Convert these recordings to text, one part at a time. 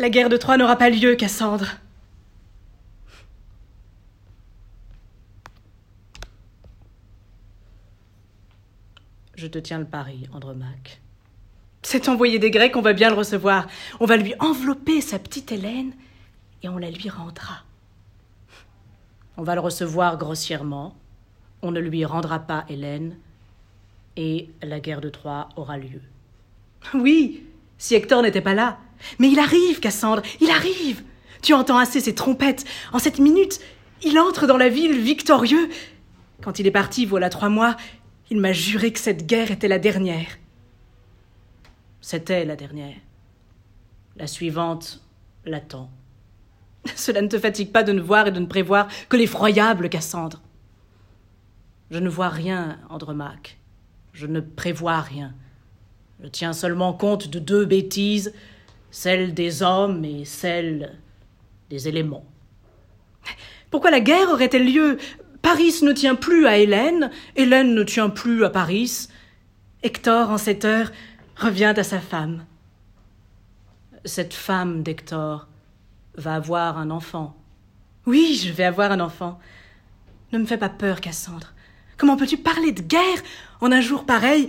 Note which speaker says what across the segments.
Speaker 1: La guerre de Troie n'aura pas lieu, Cassandre.
Speaker 2: Je te tiens le pari, Andromaque.
Speaker 1: Cet envoyé des Grecs, on va bien le recevoir. On va lui envelopper sa petite Hélène et on la lui rendra.
Speaker 2: On va le recevoir grossièrement. On ne lui rendra pas Hélène. Et la guerre de Troie aura lieu.
Speaker 1: Oui, si Hector n'était pas là. Mais il arrive, Cassandre, il arrive. Tu entends assez ses trompettes. En cette minute, il entre dans la ville victorieux. Quand il est parti, voilà trois mois, il m'a juré que cette guerre était la dernière.
Speaker 2: C'était la dernière. La suivante l'attend.
Speaker 1: Cela ne te fatigue pas de ne voir et de ne prévoir que l'effroyable Cassandre.
Speaker 2: Je ne vois rien, Andromaque. Je ne prévois rien. Je tiens seulement compte de deux bêtises, celle des hommes et celle des éléments.
Speaker 1: Pourquoi la guerre aurait-elle lieu? Paris ne tient plus à Hélène, Hélène ne tient plus à Paris. Hector, en cette heure, revient à sa femme.
Speaker 2: Cette femme d'Hector va avoir un enfant.
Speaker 1: Oui, je vais avoir un enfant. Ne me fais pas peur, Cassandre. Comment peux-tu parler de guerre en un jour pareil?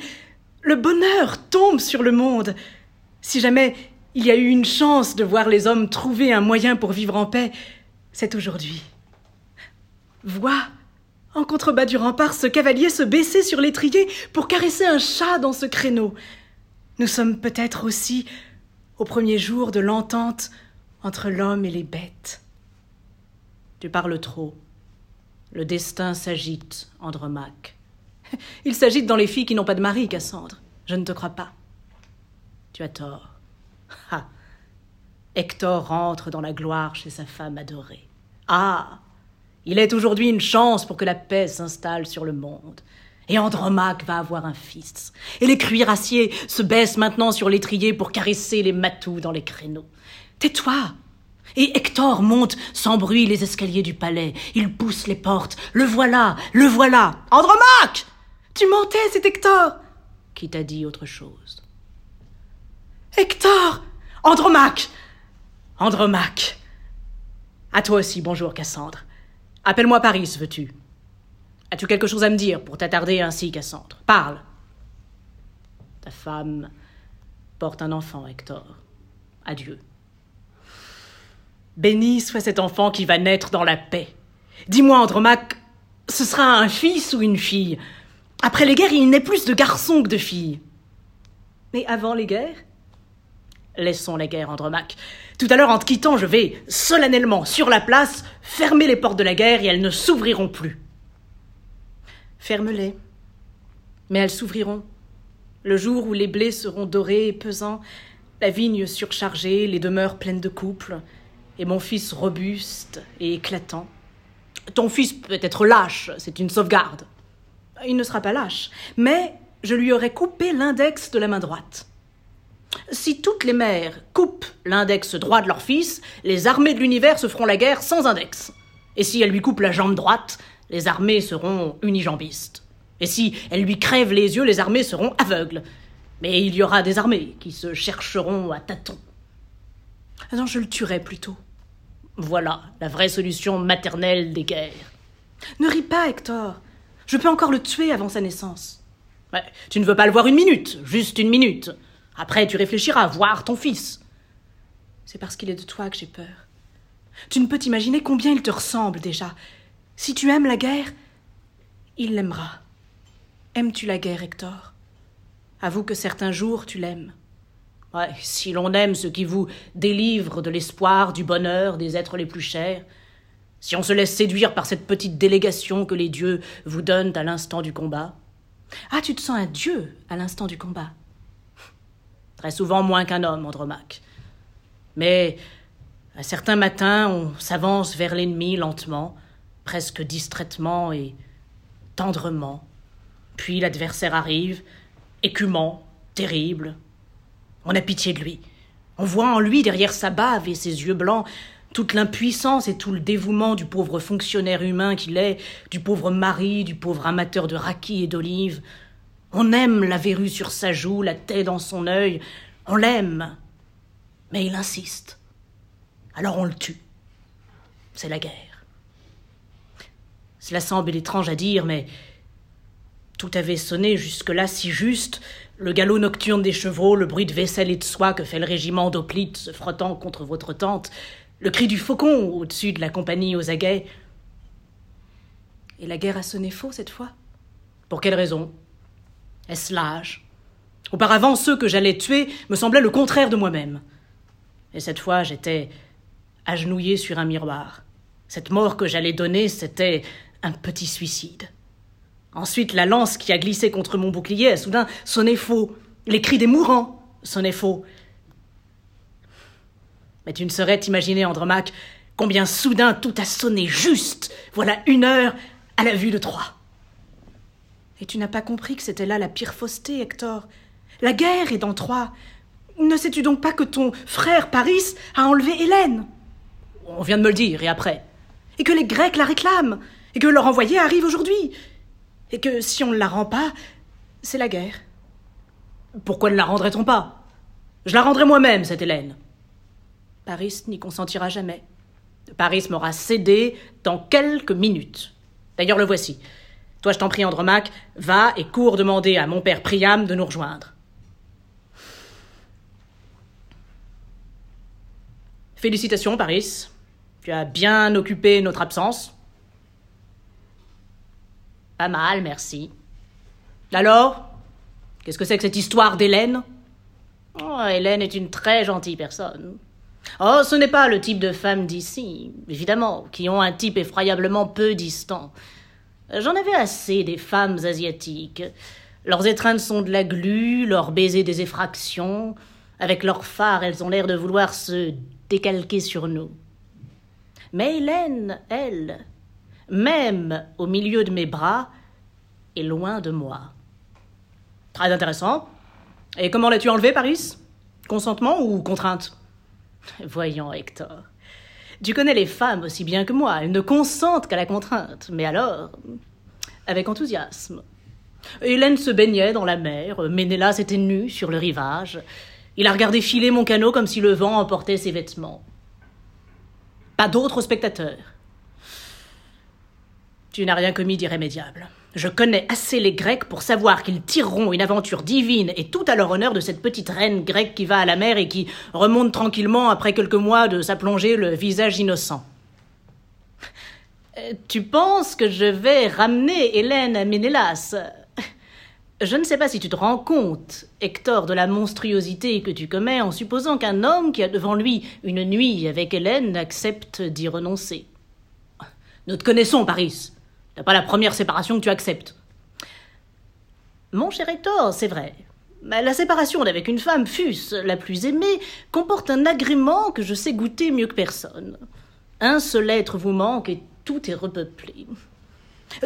Speaker 1: Le bonheur tombe sur le monde. Si jamais il y a eu une chance de voir les hommes trouver un moyen pour vivre en paix, c'est aujourd'hui. Vois, en contrebas du rempart, ce cavalier se baisser sur l'étrier pour caresser un chat dans ce créneau. Nous sommes peut-être aussi au premier jour de l'entente entre l'homme et les bêtes.
Speaker 2: Tu parles trop. Le destin s'agite, Andromaque.
Speaker 1: Il s'agite dans les filles qui n'ont pas de mari, Cassandre. Je ne te crois pas.
Speaker 2: Tu as tort. Ah Hector rentre dans la gloire chez sa femme adorée. Ah Il est aujourd'hui une chance pour que la paix s'installe sur le monde. Et Andromaque va avoir un fils. Et les cuirassiers se baissent maintenant sur l'étrier pour caresser les matous dans les créneaux. Tais-toi Et Hector monte sans bruit les escaliers du palais. Il pousse les portes. Le voilà Le voilà Andromaque
Speaker 1: Tu mentais, c'est Hector
Speaker 2: Qui t'a dit autre chose?
Speaker 1: Hector Andromaque
Speaker 2: Andromaque À toi aussi, bonjour Cassandre. Appelle-moi Paris, veux-tu? As-tu quelque chose à me dire pour t'attarder ainsi, Cassandre? Parle Ta femme porte un enfant, Hector. Adieu. Béni soit cet enfant qui va naître dans la paix. Dis-moi, Andromaque, ce sera un fils ou une fille? Après les guerres, il n'est plus de garçons que de filles.
Speaker 1: Mais avant les guerres
Speaker 2: Laissons la guerre, Andromaque. Tout à l'heure, en te quittant, je vais, solennellement, sur la place, fermer les portes de la guerre et elles ne s'ouvriront plus.
Speaker 1: Ferme-les. Mais elles s'ouvriront. Le jour où les blés seront dorés et pesants, la vigne surchargée, les demeures pleines de couples, et mon fils robuste et éclatant.
Speaker 2: Ton fils peut être lâche, c'est une sauvegarde.
Speaker 1: Il ne sera pas lâche, mais je lui aurai coupé l'index de la main droite.
Speaker 2: Si toutes les mères coupent l'index droit de leur fils, les armées de l'univers se feront la guerre sans index. Et si elles lui coupent la jambe droite, les armées seront unijambistes. Et si elles lui crèvent les yeux, les armées seront aveugles. Mais il y aura des armées qui se chercheront à tâtons.
Speaker 1: Ah non, je le tuerai plutôt.
Speaker 2: Voilà la vraie solution maternelle des guerres.
Speaker 1: Ne ris pas, Hector. Je peux encore le tuer avant sa naissance.
Speaker 2: Ouais, tu ne veux pas le voir une minute, juste une minute. Après, tu réfléchiras voir ton fils.
Speaker 1: C'est parce qu'il est de toi que j'ai peur. Tu ne peux t'imaginer combien il te ressemble déjà. Si tu aimes la guerre, il l'aimera. Aimes-tu la guerre, Hector? Avoue que certains jours tu l'aimes.
Speaker 2: Ouais, si l'on aime ce qui vous délivre de l'espoir, du bonheur, des êtres les plus chers, si on se laisse séduire par cette petite délégation que les dieux vous donnent à l'instant du combat.
Speaker 1: Ah, tu te sens un dieu à l'instant du combat
Speaker 2: Très souvent moins qu'un homme, Andromaque. Mais un certain matin, on s'avance vers l'ennemi lentement, presque distraitement et tendrement. Puis l'adversaire arrive, écumant, terrible. On a pitié de lui. On voit en lui, derrière sa bave et ses yeux blancs, toute l'impuissance et tout le dévouement du pauvre fonctionnaire humain qu'il est, du pauvre mari, du pauvre amateur de raki et d'olives, on aime la verrue sur sa joue, la taie dans son œil. On l'aime. Mais il insiste. Alors on le tue. C'est la guerre. Cela semble étrange à dire, mais tout avait sonné jusque-là si juste, le galop nocturne des chevaux, le bruit de vaisselle et de soie que fait le régiment d'hoplites se frottant contre votre tente, le cri du faucon au-dessus de la compagnie aux aguets.
Speaker 1: Et la guerre a sonné faux cette fois?
Speaker 2: Pour quelle raison? Est-ce l'âge? Auparavant, ceux que j'allais tuer me semblaient le contraire de moi-même. Et cette fois, j'étais agenouillé sur un miroir. Cette mort que j'allais donner, c'était un petit suicide. Ensuite, la lance qui a glissé contre mon bouclier a soudain sonné faux. Les cris des mourants sonnaient faux. Mais tu ne saurais t'imaginer, Andromaque, combien soudain tout a sonné juste, voilà une heure, à la vue de Troie.
Speaker 1: Et tu n'as pas compris que c'était là la pire fausseté, Hector. La guerre est dans Troie. Ne sais-tu donc pas que ton frère Paris a enlevé Hélène?
Speaker 2: On vient de me le dire, et après?
Speaker 1: Et que les Grecs la réclament, et que leur envoyé arrive aujourd'hui, et que si on ne la rend pas, c'est la guerre.
Speaker 2: Pourquoi ne la rendrait-on pas? Je la rendrai moi-même, cette Hélène.
Speaker 1: Paris n'y consentira jamais.
Speaker 2: Paris m'aura cédé dans quelques minutes. D'ailleurs, le voici. Toi, je t'en prie, Andromaque, va et cours demander à mon père Priam de nous rejoindre. Félicitations, Paris. Tu as bien occupé notre absence. Pas mal, merci. Alors Qu'est-ce que c'est que cette histoire d'Hélène? Oh, Hélène est une très gentille personne. Oh, ce n'est pas le type de femme d'ici, évidemment, qui ont un type effroyablement peu distant. J'en avais assez des femmes asiatiques. Leurs étreintes sont de la glu, leurs baisers des effractions. Avec leurs phares, elles ont l'air de vouloir se décalquer sur nous. Mais Hélène, elle, même au milieu de mes bras, est loin de moi. Très intéressant. Et comment l'as-tu enlevé, Paris? Consentement ou contrainte? Voyons, Hector. Tu connais les femmes aussi bien que moi. Elles ne consentent qu'à la contrainte. Mais alors, avec enthousiasme. Hélène se baignait dans la mer. Ménélas était nu sur le rivage. Il a regardé filer mon canot comme si le vent emportait ses vêtements. Pas d'autres spectateurs. Tu n'as rien commis d'irrémédiable. Je connais assez les Grecs pour savoir qu'ils tireront une aventure divine et tout à leur honneur de cette petite reine grecque qui va à la mer et qui remonte tranquillement après quelques mois de sa plongée le visage innocent. Euh, tu penses que je vais ramener Hélène à Ménélas? Je ne sais pas si tu te rends compte, Hector, de la monstruosité que tu commets en supposant qu'un homme qui a devant lui une nuit avec Hélène accepte d'y renoncer. Nous te connaissons, Paris. C'est pas la première séparation que tu acceptes. Mon cher Hector, c'est vrai. La séparation d'avec une femme, fût-ce la plus aimée, comporte un agrément que je sais goûter mieux que personne. Un seul être vous manque et tout est repeuplé.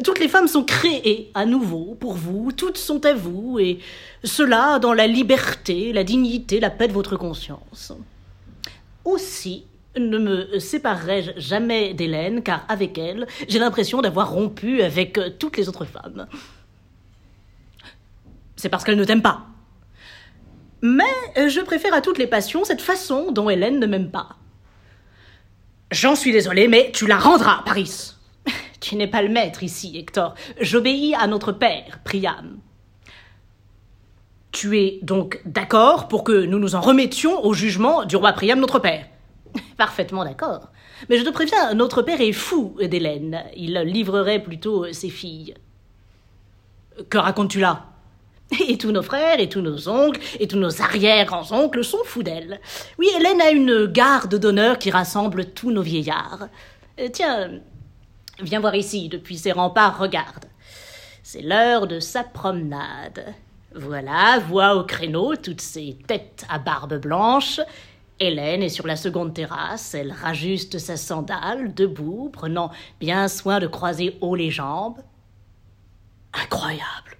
Speaker 2: Toutes les femmes sont créées à nouveau pour vous, toutes sont à vous, et cela dans la liberté, la dignité, la paix de votre conscience. Aussi, ne me séparerai-je jamais d'Hélène, car avec elle, j'ai l'impression d'avoir rompu avec euh, toutes les autres femmes. C'est parce qu'elle ne t'aime pas. Mais euh, je préfère à toutes les passions cette façon dont Hélène ne m'aime pas. J'en suis désolé, mais tu la rendras, Paris. Tu n'es pas le maître ici, Hector. J'obéis à notre père, Priam. Tu es donc d'accord pour que nous nous en remettions au jugement du roi Priam, notre père? Parfaitement d'accord. Mais je te préviens, notre père est fou d'Hélène. Il livrerait plutôt ses filles. Que racontes-tu là? Et tous nos frères, et tous nos oncles, et tous nos arrière-grands-oncles sont fous d'elle. Oui, Hélène a une garde d'honneur qui rassemble tous nos vieillards. Euh, tiens, viens voir ici, depuis ces remparts, regarde. C'est l'heure de sa promenade. Voilà, vois au créneau toutes ces têtes à barbe blanche, Hélène est sur la seconde terrasse, elle rajuste sa sandale, debout, prenant bien soin de croiser haut les jambes. Incroyable.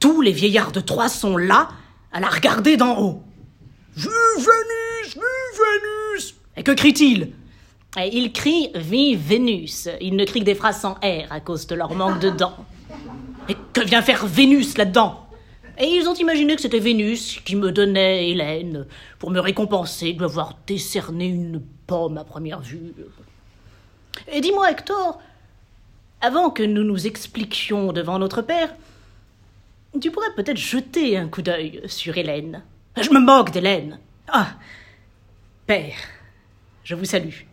Speaker 2: Tous les vieillards de Troyes sont là, à la regarder d'en haut. Vive Vénus, vive Vénus Et que crie-t-il Il crie Vive Vénus. Il ne crie que des phrases sans R à cause de leur manque de dents. Et que vient faire Vénus là-dedans?
Speaker 3: Et ils ont imaginé que c'était Vénus qui me donnait Hélène pour me récompenser de lui décerné une pomme à première vue. Et dis-moi, Hector, avant que nous nous expliquions devant notre père, tu pourrais peut-être jeter un coup d'œil sur Hélène. Je me moque d'Hélène.
Speaker 4: Ah, père, je vous salue.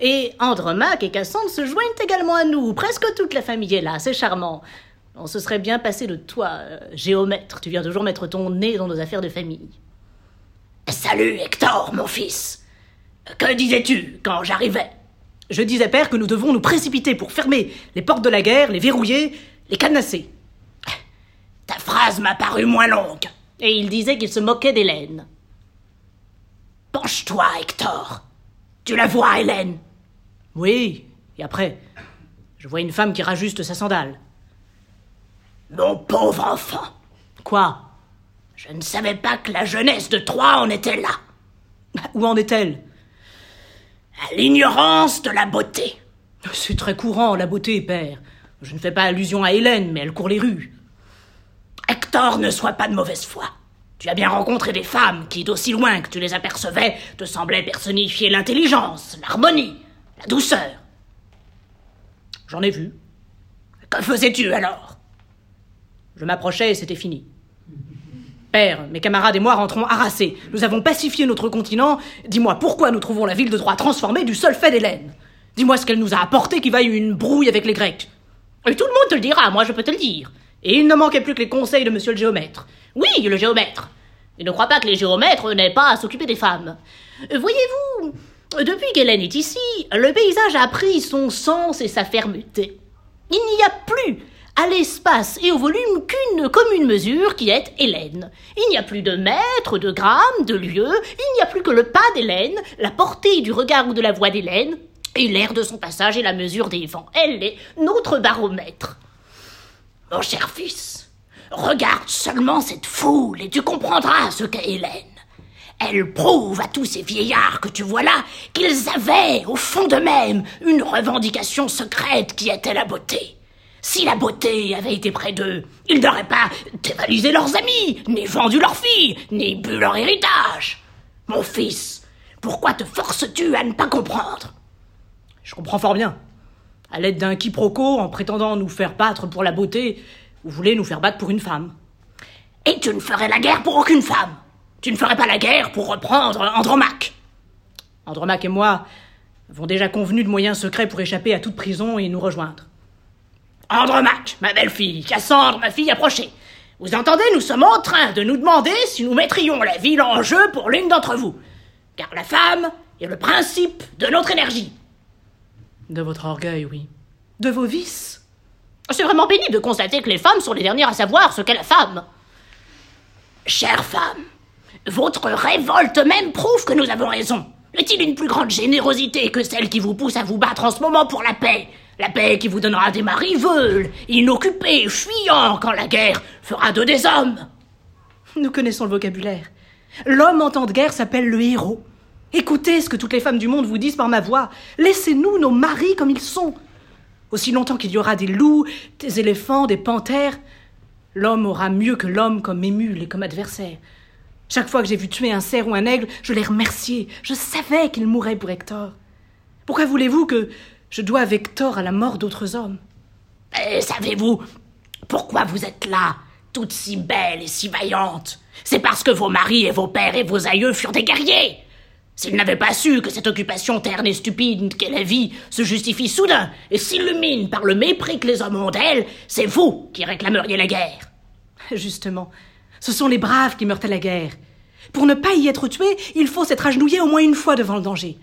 Speaker 3: Et Andromaque et Cassandre se joignent également à nous. Presque toute la famille est là, c'est charmant. On se serait bien passé de toi, euh, géomètre. Tu viens toujours mettre ton nez dans nos affaires de famille.
Speaker 2: Salut, Hector, mon fils. Que disais-tu quand j'arrivais?
Speaker 4: Je disais, père, que nous devons nous précipiter pour fermer les portes de la guerre, les verrouiller, les cadenasser.
Speaker 2: Ta phrase m'a paru moins longue.
Speaker 3: Et il disait qu'il se moquait d'Hélène.
Speaker 2: Penche-toi, Hector. Tu la vois, Hélène?
Speaker 4: Oui, et après, je vois une femme qui rajuste sa sandale.
Speaker 2: Mon pauvre enfant.
Speaker 4: Quoi?
Speaker 2: Je ne savais pas que la jeunesse de Troie en était là.
Speaker 4: Où en est-elle?
Speaker 2: À l'ignorance de la beauté.
Speaker 4: C'est très courant, la beauté, père. Je ne fais pas allusion à Hélène, mais elle court les rues.
Speaker 2: Hector, ne sois pas de mauvaise foi. Tu as bien rencontré des femmes qui, d'aussi loin que tu les apercevais, te semblaient personnifier l'intelligence, l'harmonie, la douceur.
Speaker 4: J'en ai vu.
Speaker 2: Que faisais-tu alors?
Speaker 4: Je m'approchais et c'était fini. Père, mes camarades et moi rentrons harassés. Nous avons pacifié notre continent. Dis-moi pourquoi nous trouvons la ville de Troie transformée du seul fait d'Hélène? Dis-moi ce qu'elle nous a apporté qui vaille une brouille avec les Grecs.
Speaker 3: Et tout le monde te le dira, moi je peux te le dire.
Speaker 4: Et il ne manquait plus que les conseils de monsieur le géomètre.
Speaker 3: Oui, le géomètre. Et ne crois pas que les géomètres n'aient pas à s'occuper des femmes. Voyez-vous, depuis qu'Hélène est ici, le paysage a pris son sens et sa fermeté. Il n'y a plus à l'espace et au volume qu'une commune mesure qui est Hélène. Il n'y a plus de mètres, de grammes, de lieux, il n'y a plus que le pas d'Hélène, la portée du regard ou de la voix d'Hélène, et l'air de son passage et la mesure des vents. Elle est notre baromètre.
Speaker 2: Mon cher fils, regarde seulement cette foule et tu comprendras ce qu'est Hélène. Elle prouve à tous ces vieillards que tu vois là qu'ils avaient, au fond d'eux-mêmes, une revendication secrète qui était la beauté. Si la beauté avait été près d'eux, ils n'auraient pas dévalisé leurs amis, ni vendu leurs filles, ni bu leur héritage. Mon fils, pourquoi te forces-tu à ne pas comprendre?
Speaker 4: Je comprends fort bien. À l'aide d'un quiproquo, en prétendant nous faire battre pour la beauté, vous voulez nous faire battre pour une femme.
Speaker 2: Et tu ne ferais la guerre pour aucune femme. Tu ne ferais pas la guerre pour reprendre Andromaque.
Speaker 4: Andromaque et moi avons déjà convenu de moyens secrets pour échapper à toute prison et nous rejoindre.
Speaker 2: Andromaque, ma belle-fille, Cassandre, ma fille approchez. Vous entendez, nous sommes en train de nous demander si nous mettrions la ville en jeu pour l'une d'entre vous. Car la femme est le principe de notre énergie.
Speaker 4: De votre orgueil, oui. De vos vices.
Speaker 3: C'est vraiment pénible de constater que les femmes sont les dernières à savoir ce qu'est la femme.
Speaker 2: Chère femme, votre révolte même prouve que nous avons raison. Est-il une plus grande générosité que celle qui vous pousse à vous battre en ce moment pour la paix? La paix qui vous donnera des maris veules, inoccupés, fuyants quand la guerre fera d'eux des hommes.
Speaker 4: Nous connaissons le vocabulaire. L'homme en temps de guerre s'appelle le héros. Écoutez ce que toutes les femmes du monde vous disent par ma voix. Laissez-nous nos maris comme ils sont. Aussi longtemps qu'il y aura des loups, des éléphants, des panthères, l'homme aura mieux que l'homme comme émule et comme adversaire. Chaque fois que j'ai vu tuer un cerf ou un aigle, je l'ai remercié. Je savais qu'il mourrait pour Hector. Pourquoi voulez-vous que je doive Hector à la mort d'autres hommes
Speaker 2: Et savez-vous pourquoi vous êtes là, toutes si belles et si vaillantes? C'est parce que vos maris et vos pères et vos aïeux furent des guerriers. S'ils n'avaient pas su que cette occupation terne et stupide qu'est la vie se justifie soudain et s'illumine par le mépris que les hommes ont d'elle, c'est vous qui réclameriez la guerre.
Speaker 4: Justement, ce sont les braves qui meurent à la guerre. Pour ne pas y être tués, il faut s'être agenouillé au moins une fois devant le danger.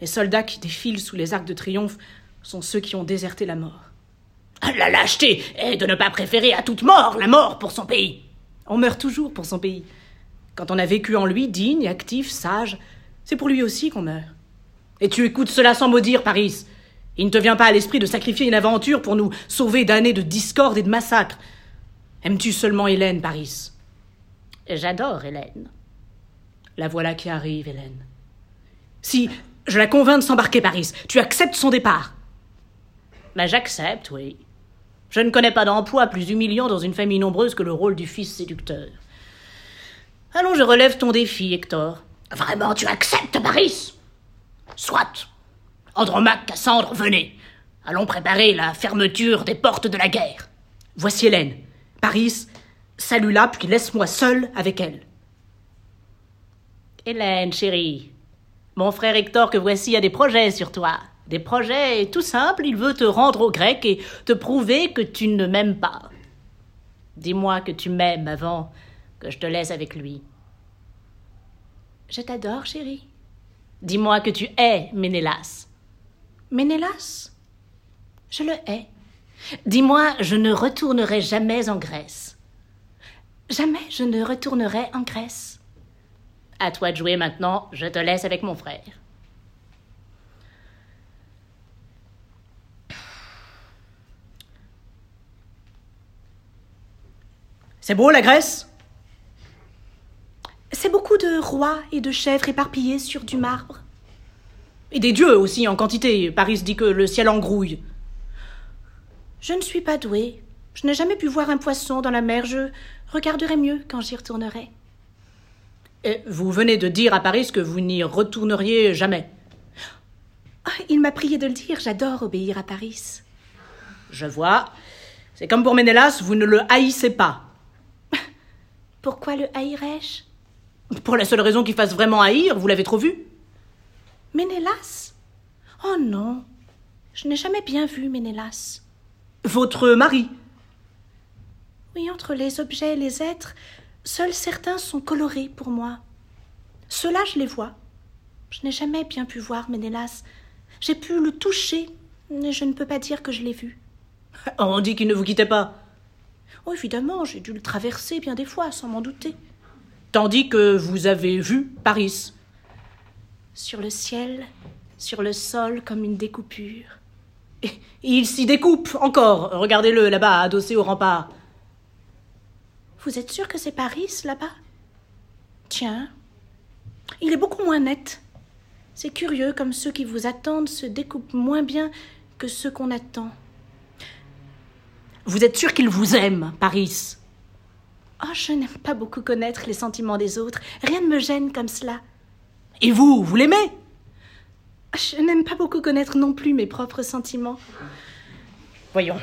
Speaker 4: Les soldats qui défilent sous les arcs de triomphe sont ceux qui ont déserté la mort.
Speaker 2: La lâcheté est de ne pas préférer à toute mort la mort pour son pays.
Speaker 4: On meurt toujours pour son pays. Quand on a vécu en lui, digne, actif, sage, c'est pour lui aussi qu'on meurt. Et tu écoutes cela sans maudire, Paris. Il ne te vient pas à l'esprit de sacrifier une aventure pour nous sauver d'années de discorde et de massacres. Aimes-tu seulement Hélène, Paris?
Speaker 3: J'adore Hélène.
Speaker 4: La voilà qui arrive, Hélène. Si je la convainc de s'embarquer, Paris, tu acceptes son départ?
Speaker 3: Ben j'accepte, oui.
Speaker 5: Je ne connais pas d'emploi plus humiliant dans une famille nombreuse que le rôle du fils séducteur. Allons, je relève ton défi, Hector.
Speaker 6: Vraiment, tu acceptes, Paris Soit. Andromaque, Cassandre, venez. Allons préparer la fermeture des portes de la guerre.
Speaker 2: Voici Hélène. Paris, salue-la, puis laisse-moi seul avec elle.
Speaker 5: Hélène, chérie, mon frère Hector que voici a des projets sur toi. Des projets tout simples, il veut te rendre au grec et te prouver que tu ne m'aimes pas. Dis-moi que tu m'aimes avant que je te laisse avec lui.
Speaker 2: Je t'adore, chérie.
Speaker 5: Dis-moi que tu hais Ménélas.
Speaker 2: Ménélas? Je le hais.
Speaker 5: Dis-moi, je ne retournerai jamais en Grèce.
Speaker 2: Jamais je ne retournerai en Grèce.
Speaker 5: À toi de jouer maintenant, je te laisse avec mon frère.
Speaker 2: C'est beau la Grèce? C'est beaucoup de rois et de chèvres éparpillés sur du marbre. Et des dieux aussi en quantité. Paris dit que le ciel engrouille. Je ne suis pas douée. Je n'ai jamais pu voir un poisson dans la mer. Je regarderai mieux quand j'y retournerai. Et vous venez de dire à Paris que vous n'y retourneriez jamais. Ah, il m'a prié de le dire. J'adore obéir à Paris. Je vois. C'est comme pour Ménélas, vous ne le haïssez pas. Pourquoi le haïrais-je? Pour la seule raison qu'il fasse vraiment haïr, vous l'avez trop vu Ménélas? Oh non, je n'ai jamais bien vu Ménélas. Votre mari? Oui, entre les objets et les êtres, seuls certains sont colorés pour moi. Ceux-là, je les vois. Je n'ai jamais bien pu voir Ménélas. J'ai pu le toucher, mais je ne peux pas dire que je l'ai vu. On dit qu'il ne vous quittait pas. Oh, évidemment, j'ai dû le traverser bien des fois, sans m'en douter. Tandis que vous avez vu Paris. Sur le ciel, sur le sol, comme une découpure. Et il s'y découpe encore. Regardez-le là-bas, adossé au rempart. Vous êtes sûr que c'est Paris, là-bas? Tiens, il est beaucoup moins net. C'est curieux comme ceux qui vous attendent se découpent moins bien que ceux qu'on attend. Vous êtes sûr qu'il vous aime, Paris? Oh, je n'aime pas beaucoup connaître les sentiments des autres. Rien ne me gêne comme cela. Et vous, vous l'aimez? Je n'aime pas beaucoup connaître non plus mes propres sentiments. Voyons.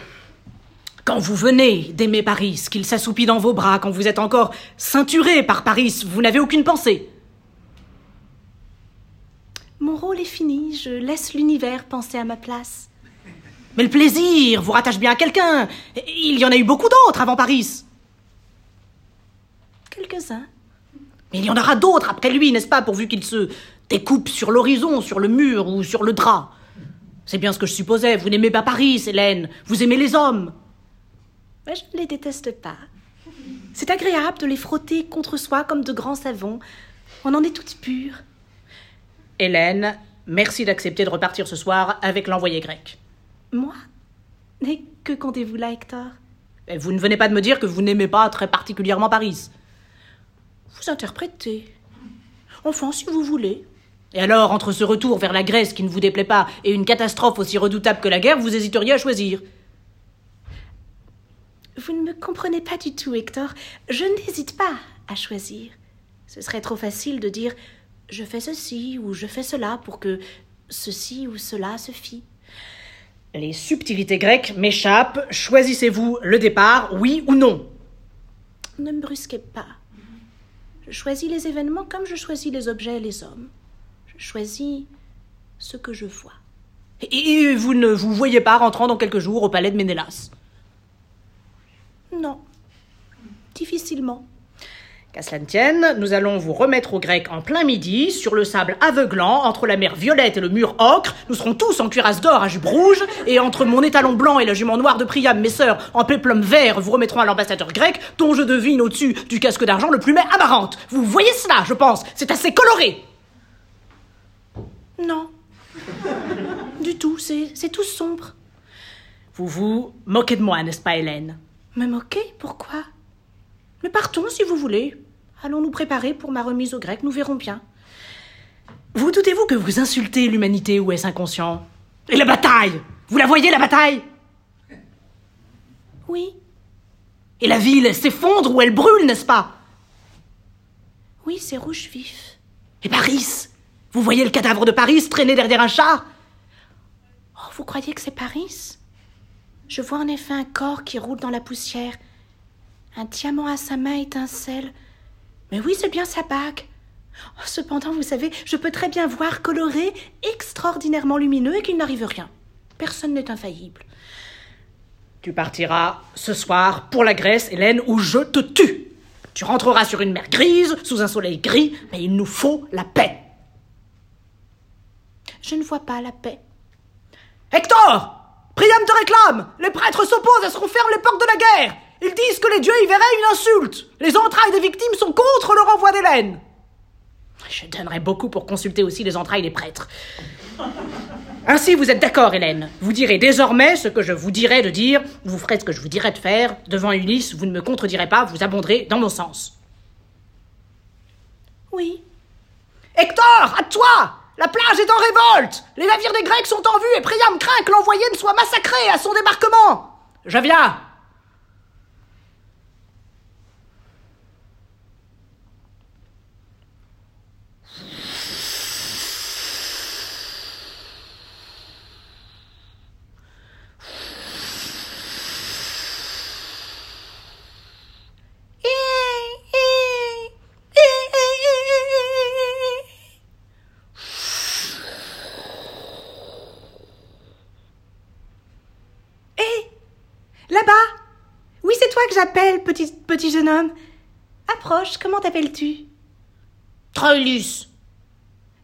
Speaker 2: Quand vous venez d'aimer Paris, qu'il s'assoupit dans vos bras, quand vous êtes encore ceinturé par Paris, vous n'avez aucune pensée. Mon rôle est fini, je laisse l'univers penser à ma place. Mais le plaisir vous rattache bien à quelqu'un. Il y en a eu beaucoup d'autres avant Paris. Quelques-uns. Mais il y en aura d'autres après lui, n'est-ce pas, pourvu qu'il se découpe sur l'horizon, sur le mur ou sur le drap. C'est bien ce que je supposais. Vous n'aimez pas Paris, Hélène. Vous aimez les hommes. Mais je ne les déteste pas. C'est agréable de les frotter contre soi comme de grands savons. On en est toutes pures. Hélène, merci d'accepter de repartir ce soir avec l'envoyé grec. Moi Mais que comptez-vous là, Hector? Vous ne venez pas de me dire que vous n'aimez pas très particulièrement Paris. Vous interprétez. Enfin, si vous voulez. Et alors, entre ce retour vers la Grèce qui ne vous déplaît pas et une catastrophe aussi redoutable que la guerre, vous hésiteriez à choisir Vous ne me comprenez pas du tout, Hector. Je n'hésite pas à choisir. Ce serait trop facile de dire je fais ceci ou je fais cela pour que ceci ou cela se fît. Les subtilités grecques m'échappent. Choisissez-vous le départ, oui ou non Ne me brusquez pas. Je choisis les événements comme je choisis les objets et les hommes. Je choisis ce que je vois. Et vous ne vous voyez pas rentrant dans quelques jours au palais de Ménélas Non. Difficilement. Qu'à cela ne tienne, nous allons vous remettre au grec en plein midi, sur le sable aveuglant, entre la mer violette et le mur ocre. Nous serons tous en cuirasse d'or à jupe rouge, et entre mon étalon blanc et la jument noire de Priam, mes sœurs, en péplum vert, vous remettrons à l'ambassadeur grec, dont je devine au-dessus du casque d'argent le plumet amarante. Vous voyez cela, je pense. C'est assez coloré. Non. du tout, c'est tout sombre. Vous vous moquez de moi, n'est-ce pas, Hélène? Me moquer? Pourquoi? Mais partons si vous voulez. Allons nous préparer pour ma remise au grec, nous verrons bien. Vous doutez-vous que vous insultez l'humanité ou est-ce inconscient? Et la bataille Vous la voyez, la bataille?
Speaker 1: Oui.
Speaker 2: Et la ville, elle s'effondre ou elle brûle, n'est-ce pas?
Speaker 1: Oui, c'est rouge vif.
Speaker 2: Et Paris? Vous voyez le cadavre de Paris traîner derrière un chat?
Speaker 1: Oh, vous croyez que c'est Paris? Je vois en effet un corps qui roule dans la poussière. Un diamant à sa main étincelle. Mais oui, c'est bien sa bague. Oh, cependant, vous savez, je peux très bien voir coloré, extraordinairement lumineux et qu'il n'arrive rien. Personne n'est infaillible.
Speaker 2: Tu partiras ce soir pour la Grèce, Hélène, ou je te tue. Tu rentreras sur une mer grise, sous un soleil gris, mais il nous faut la paix.
Speaker 1: Je ne vois pas la paix.
Speaker 2: Hector Priam te réclame Les prêtres s'opposent à ce qu'on ferme les portes de la guerre Ils disent que les dieux y verraient une insulte Les entrailles des victimes sont contre le renvoi d'Hélène Je donnerais beaucoup pour consulter aussi les entrailles des prêtres. Ainsi, vous êtes d'accord, Hélène. Vous direz désormais ce que je vous dirai de dire, vous ferez ce que je vous dirai de faire. Devant Ulysse, vous ne me contredirez pas, vous abonderez dans mon sens.
Speaker 1: Oui.
Speaker 2: Hector, à toi La plage est en révolte Les navires des Grecs sont en vue et Priam craint que l'envoyé ne soit massacré à son débarquement Je viens
Speaker 1: Là-bas Oui, c'est toi que j'appelle, petit, petit jeune homme. Approche, comment t'appelles-tu?
Speaker 2: Troilus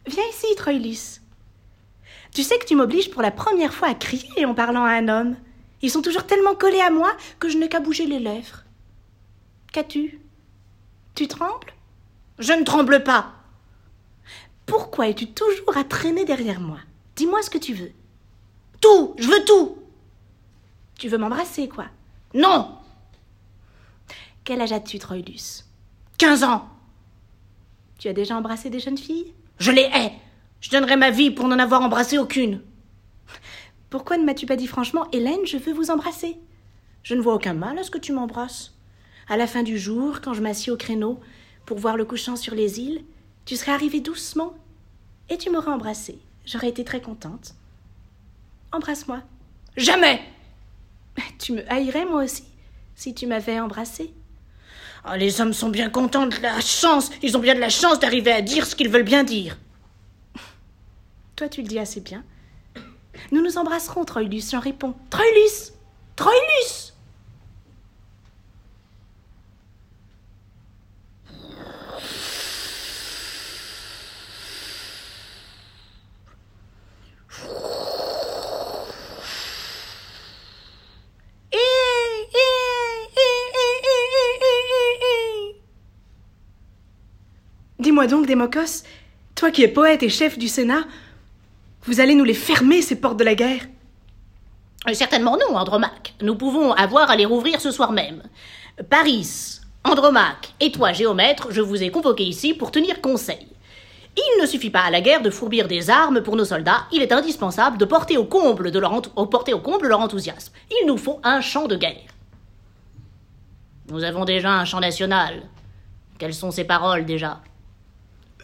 Speaker 1: Viens ici, Troilus. Tu sais que tu m'obliges pour la première fois à crier en parlant à un homme. Ils sont toujours tellement collés à moi que je n'ai qu'à bouger les lèvres. Qu'as-tu? Tu trembles?
Speaker 2: Je ne tremble pas.
Speaker 1: Pourquoi es-tu toujours à traîner derrière moi? Dis-moi ce que tu veux.
Speaker 2: Tout Je veux tout
Speaker 1: Tu veux m'embrasser, quoi?
Speaker 2: Non
Speaker 1: Quel âge as-tu, Troilus?
Speaker 2: 15 ans
Speaker 1: Tu as déjà embrassé des jeunes filles?
Speaker 2: Je les hais Je donnerais ma vie pour n'en avoir embrassé aucune
Speaker 1: Pourquoi ne m'as-tu pas dit franchement, Hélène, je veux vous embrasser? Je ne vois aucun mal à ce que tu m'embrasses. À la fin du jour, quand je m'assieds au créneau pour voir le couchant sur les îles, tu serais arrivée doucement et tu m'aurais embrassée. J'aurais été très contente. Embrasse-moi.
Speaker 2: Jamais
Speaker 1: Tu me haïrais moi aussi si tu m'avais embrassée.
Speaker 2: Oh, Les hommes sont bien contents de la chance. Ils ont bien de la chance d'arriver à dire ce qu'ils veulent bien dire.
Speaker 1: Toi, tu le dis assez bien. Nous nous embrasserons, Troilus, j'en réponds. Troilus Troilus Dis-moi donc, Démocos, toi qui es poète et chef du Sénat, vous allez nous les fermer, ces portes de la guerre?
Speaker 2: Euh, Certainement non, Andromaque. Nous pouvons avoir à les rouvrir ce soir même. Paris, Andromaque et toi, géomètre, je vous ai convoqués ici pour tenir conseil. Il ne suffit pas à la guerre de fourbir des armes pour nos soldats, il est indispensable de porter au comble, leur porter au comble leur enthousiasme. Il nous faut un champ de guerre. Nous avons déjà un champ national. Quelles sont ces paroles déjà?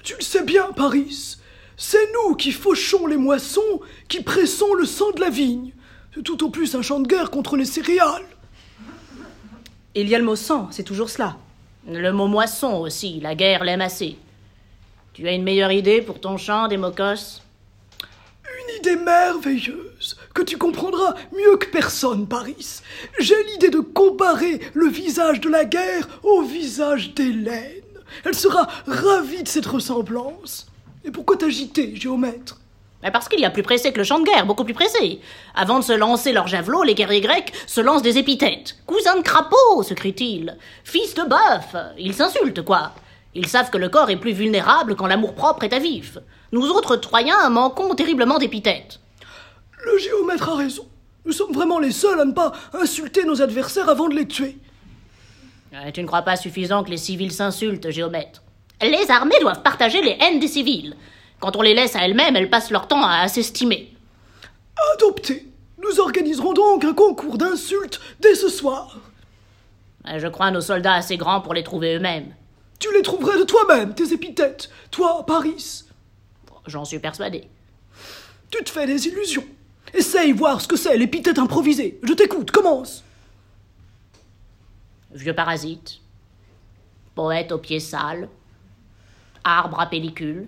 Speaker 7: Tu le sais bien, Paris. C'est nous qui fauchons les moissons, qui pressons le sang de la vigne. C'est tout au plus un champ de guerre contre les céréales.
Speaker 1: Il y a le mot sang, c'est toujours cela.
Speaker 2: Le mot moisson aussi, la guerre l'aime assez. Tu as une meilleure idée pour ton champ, Démocos
Speaker 7: Une idée merveilleuse, que tu comprendras mieux que personne, Paris. J'ai l'idée de comparer le visage de la guerre au visage d'Hélène. Elle sera ravie de cette ressemblance. Et pourquoi t'agiter, géomètre?
Speaker 2: Mais parce qu'il y a plus pressé que le champ de guerre, beaucoup plus pressé. Avant de se lancer leurs javelots, les guerriers grecs se lancent des épithètes. Cousin de crapaud, se crient-ils. Fils de bœuf. Ils s'insultent, quoi. Ils savent que le corps est plus vulnérable quand l'amour-propre est à vif. Nous autres Troyens manquons terriblement d'épithètes.
Speaker 7: Le géomètre a raison. Nous sommes vraiment les seuls à ne pas insulter nos adversaires avant de les tuer.
Speaker 2: Euh, Tu ne crois pas suffisant que les civils s'insultent, géomètre Les armées doivent partager les haines des civils. Quand on les laisse à elles-mêmes, elles passent leur temps à s'estimer.
Speaker 7: Adopter. Nous organiserons donc un concours d'insultes dès ce soir.
Speaker 8: Euh, Je crois nos soldats assez grands pour les trouver eux-mêmes.
Speaker 7: Tu les trouverais de toi-même, tes épithètes. Toi, Paris.
Speaker 8: J'en suis persuadé.
Speaker 7: Tu te fais des illusions. Essaye voir ce que c'est l'épithète improvisée. Je t'écoute, commence.
Speaker 8: Vieux parasite. Poète aux pieds sales. Arbre à pellicule.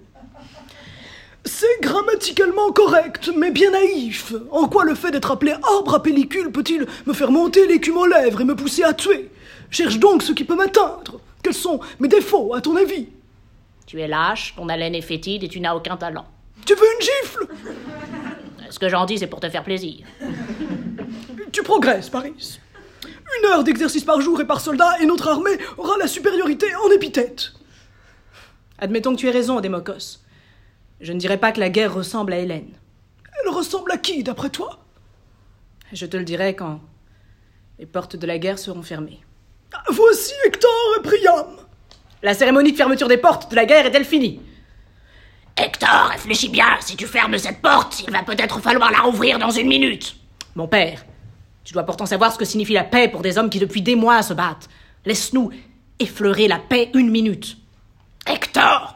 Speaker 7: C'est grammaticalement correct, mais bien naïf. En quoi le fait d'être appelé arbre à pellicule peut-il me faire monter l'écume aux lèvres et me pousser à tuer? Cherche donc ce qui peut m'atteindre. Quels sont mes défauts, à ton avis?
Speaker 8: Tu es lâche, ton haleine est fétide et tu n'as aucun talent.
Speaker 7: Tu veux une gifle?
Speaker 8: Ce que j'en dis, c'est pour te faire plaisir.
Speaker 7: Tu progresses, Paris. Une heure d'exercice par jour et par soldat, et notre armée aura la supériorité en épithète.
Speaker 2: Admettons que tu aies raison, Démocos. Je ne dirais pas que la guerre ressemble à Hélène.
Speaker 7: Elle ressemble à qui, d'après toi?
Speaker 2: Je te le dirai quand les portes de la guerre seront fermées.
Speaker 7: Voici Hector et Priam.
Speaker 2: La cérémonie de fermeture des portes de la guerre est-elle finie?
Speaker 9: Hector, réfléchis bien, si tu fermes cette porte, il va peut-être falloir la rouvrir dans une minute.
Speaker 2: Mon père, tu dois pourtant savoir ce que signifie la paix pour des hommes qui depuis des mois se battent. Laisse-nous effleurer la paix une minute.
Speaker 9: Hector,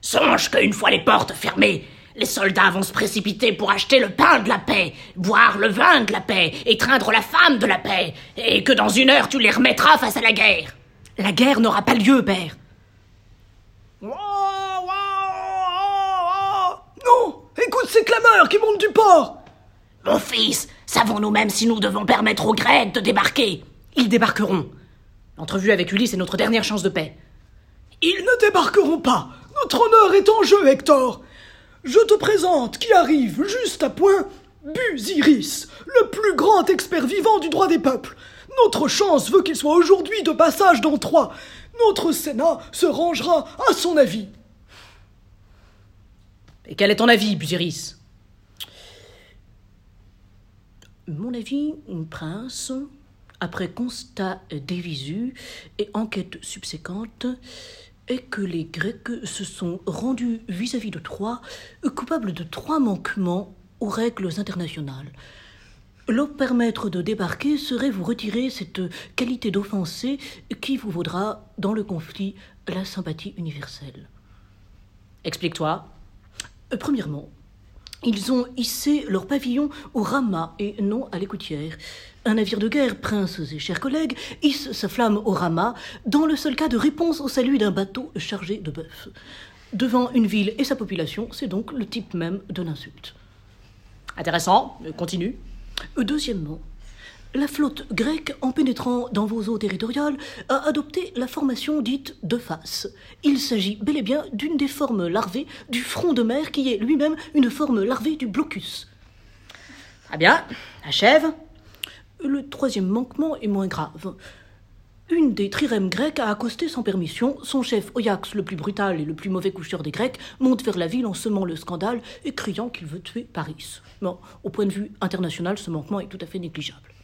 Speaker 9: songe qu'une fois les portes fermées, les soldats vont se précipiter pour acheter le pain de la paix, boire le vin de la paix, étreindre la femme de la paix, et que dans une heure tu les remettras face à la guerre.
Speaker 2: La guerre n'aura pas lieu, père.
Speaker 7: Non Écoute ces clameurs qui montent du port
Speaker 9: Mon fils, savons-nous même si nous devons permettre aux Grecs de débarquer?
Speaker 2: Ils débarqueront. L'entrevue avec Ulysse est notre dernière chance de paix.
Speaker 7: Ils ne débarqueront pas Notre honneur est en jeu, Hector Je te présente qui arrive juste à point Busiris, le plus grand expert vivant du droit des peuples. Notre chance veut qu'il soit aujourd'hui de passage dans Troie. Notre Sénat se rangera à son avis.
Speaker 2: Et quel est ton avis, Busiris? Mon avis, prince, après constat dévisu et enquête subséquente, est que les Grecs se sont rendus vis-à-vis de Troie coupables de trois manquements aux règles internationales. Leur permettre de débarquer serait vous retirer cette qualité d'offensé qui vous vaudra, dans le conflit, la sympathie universelle. Explique-toi. Euh, Premièrement, ils ont hissé leur pavillon au ramas et non à l'écoutière. Un navire de guerre, princes et chers collègues, hisse sa flamme au ramas dans le seul cas de réponse au salut d'un bateau chargé de bœufs. Devant une ville et sa population, c'est donc le type même de l'insulte. Intéressant, euh, continue. Euh, Deuxièmement, la flotte grecque, en pénétrant dans vos eaux territoriales, a adopté la formation dite de face. Il s'agit bel et bien d'une des formes larvées du front de mer qui est lui-même une forme larvée du blocus. Très bien, achève. Le troisième manquement est moins grave. Une des trirèmes grecques a accosté sans permission. Son chef Oyax, le plus brutal et le plus mauvais coucheur des Grecs, monte vers la ville en semant le scandale et criant qu'il veut tuer Paris. Bon, au point de vue international, ce manquement est tout à fait négligeable.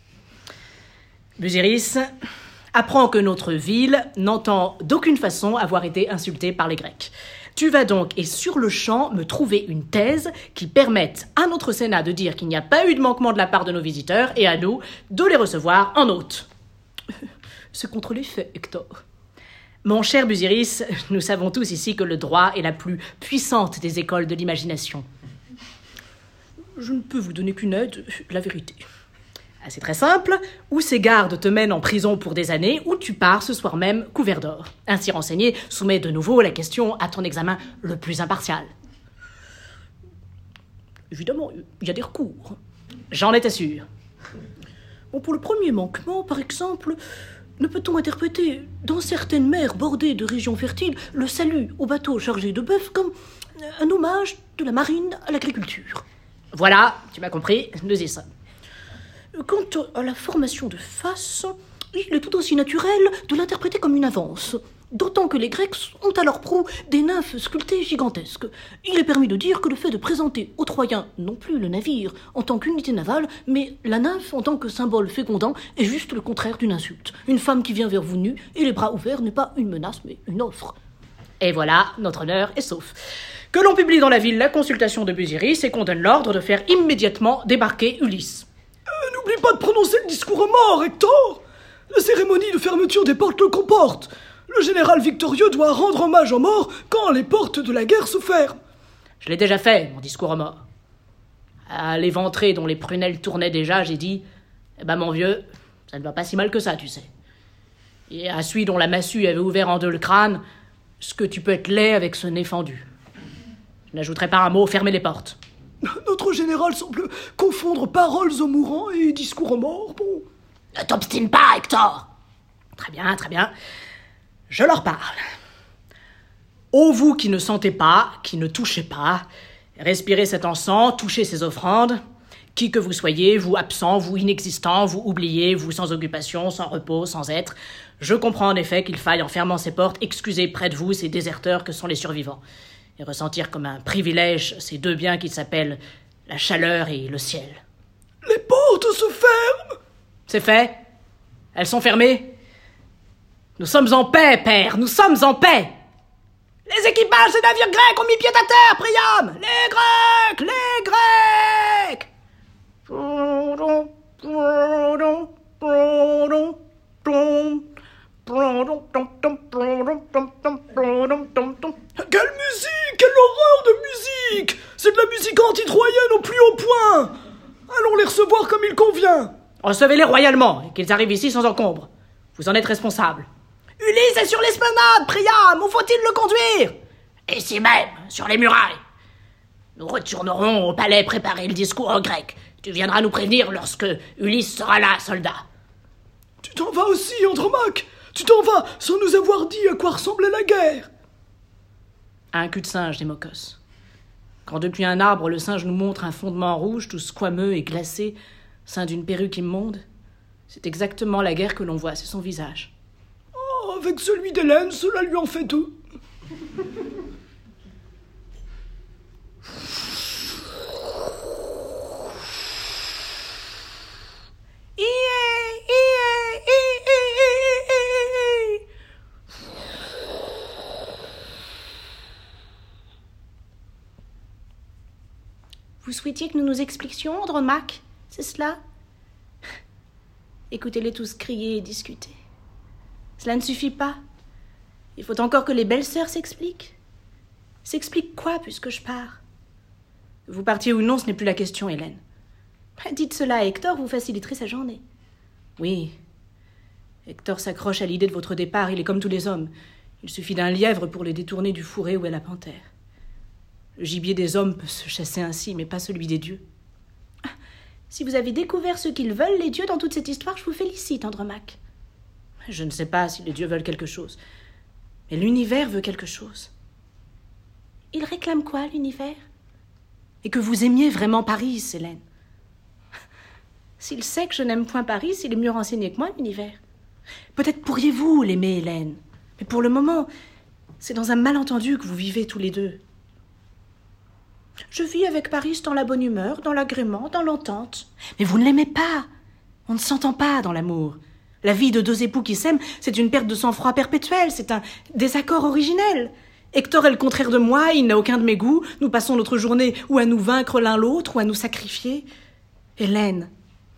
Speaker 2: Busiris, apprends que notre ville n'entend d'aucune façon avoir été insultée par les Grecs. Tu vas donc, et sur le champ, me trouver une thèse qui permette à notre Sénat de dire qu'il n'y a pas eu de manquement de la part de nos visiteurs et à nous de les recevoir en hôte. C'est contre les faits, Hector. Mon cher Busiris, nous savons tous ici que le droit est la plus puissante des écoles de l'imagination. Je ne peux vous donner qu'une aide, la vérité. Ah, C'est très simple, ou ces gardes te mènent en prison pour des années, ou tu pars ce soir même couvert d'or. Ainsi renseigné, soumets de nouveau la question à ton examen le plus impartial. Évidemment, il y a des recours. J'en étais sûr. Bon, pour le premier manquement, par exemple, ne peut-on interpréter, dans certaines mers bordées de régions fertiles, le salut aux bateaux chargés de bœufs comme un hommage de la marine à l'agriculture? Voilà, tu m'as compris, nous y sommes. Quant à la formation de face, il est tout aussi naturel de l'interpréter comme une avance. D'autant que les Grecs ont à leur proue des nymphes sculptées gigantesques. Il est permis de dire que le fait de présenter aux Troyens non plus le navire en tant qu'unité navale, mais la nymphe en tant que symbole fécondant est juste le contraire d'une insulte. Une femme qui vient vers vous nue et les bras ouverts n'est pas une menace mais une offre. Et voilà, notre honneur est sauf. Que l'on publie dans la ville la consultation de Busiris et qu'on donne l'ordre de faire immédiatement débarquer Ulysse.
Speaker 7: N'oublie pas de prononcer le discours aux morts, Hector La cérémonie de fermeture des portes le comporte. Le général victorieux doit rendre hommage aux morts quand les portes de la guerre se ferment.
Speaker 2: Je l'ai déjà fait, mon discours aux morts. À l'éventré dont les prunelles tournaient déjà, j'ai dit Eh ben, mon vieux, ça ne va pas si mal que ça, tu sais. Et à celui dont la massue avait ouvert en deux le crâne, ce que tu peux être laid avec ce nez fendu. Je n'ajouterai pas un mot, fermez les portes.
Speaker 7: Notre général semble confondre paroles aux mourants et discours aux morts. Bon.
Speaker 10: Ne t'obstine pas, Hector
Speaker 2: Très bien, très bien. Je leur parle. Ô vous qui ne sentez pas, qui ne touchez pas, respirez cet encens, touchez ces offrandes, qui que vous soyez, vous absent, vous inexistant, vous oubliez, vous sans occupation, sans repos, sans être, je comprends en effet qu'il faille, en fermant ces portes, excuser près de vous ces déserteurs que sont les survivants, et ressentir comme un privilège ces deux biens qui s'appellent la chaleur et le ciel.
Speaker 7: Les portes se ferment.
Speaker 2: C'est fait. Elles sont fermées. Nous sommes en paix, père, nous sommes en paix. Les équipages des navires grecs ont mis pied à terre, Priam. Les Grecs Les Grecs
Speaker 7: Quelle musique Quelle horreur de musique C'est de la musique anti-troyenne au plus haut point Allons les recevoir comme il convient
Speaker 2: Recevez-les royalement et qu'ils arrivent ici sans encombre. Vous en êtes responsable. Ulysse est sur l'esplanade, Priam Où faut-il le conduire?
Speaker 10: Ici même, sur les murailles. Nous retournerons au palais préparer le discours en grec. Tu viendras nous prévenir lorsque Ulysse sera là, soldat.
Speaker 7: Tu t'en vas aussi, Andromaque Tu t'en vas sans nous avoir dit à quoi ressemblait la guerre
Speaker 2: Un cul de singe, Démocos. Quand depuis un arbre le singe nous montre un fondement rouge, tout squameux et glacé, sein d'une perruque immonde, c'est exactement la guerre que l'on voit, c'est son visage.
Speaker 7: Oh, avec celui d'Hélène, cela lui en fait deux.
Speaker 1: Vous souhaitiez que nous nous expliquions, Andromaque? C'est cela? Écoutez-les tous crier et discuter. Cela ne suffit pas. Il faut encore que les belles sœurs s'expliquent. S'expliquent quoi puisque je pars? Vous partiez ou non, ce n'est plus la question, Hélène. Dites cela à Hector, vous faciliterez sa journée.
Speaker 2: Oui. Hector s'accroche à l'idée de votre départ, il est comme tous les hommes. Il suffit d'un lièvre pour les détourner du fourré où est la panthère. Le gibier des hommes peut se chasser ainsi, mais pas celui des dieux.
Speaker 1: Si vous avez découvert ce qu'ils veulent, les dieux, dans toute cette histoire, je vous félicite, Andromaque.
Speaker 2: Je ne sais pas si les dieux veulent quelque chose, mais l'univers veut quelque chose.
Speaker 1: Il réclame quoi, l'univers?
Speaker 2: Et que vous aimiez vraiment Paris, Hélène.
Speaker 1: S'il sait que je n'aime point Paris, il est mieux renseigné que moi, l'univers.
Speaker 2: Peut-être pourriez-vous l'aimer, Hélène. Mais pour le moment, c'est dans un malentendu que vous vivez tous les deux.
Speaker 1: Je vis avec Paris dans la bonne humeur, dans l'agrément, dans l'entente.
Speaker 2: Mais vous ne l'aimez pas. On ne s'entend pas dans l'amour. La vie de deux époux qui s'aiment, c'est une perte de sang-froid perpétuelle, c'est un désaccord originel. Hector est le contraire de moi, il n'a aucun de mes goûts, nous passons notre journée ou à nous vaincre l'un l'autre, ou à nous sacrifier. Hélène,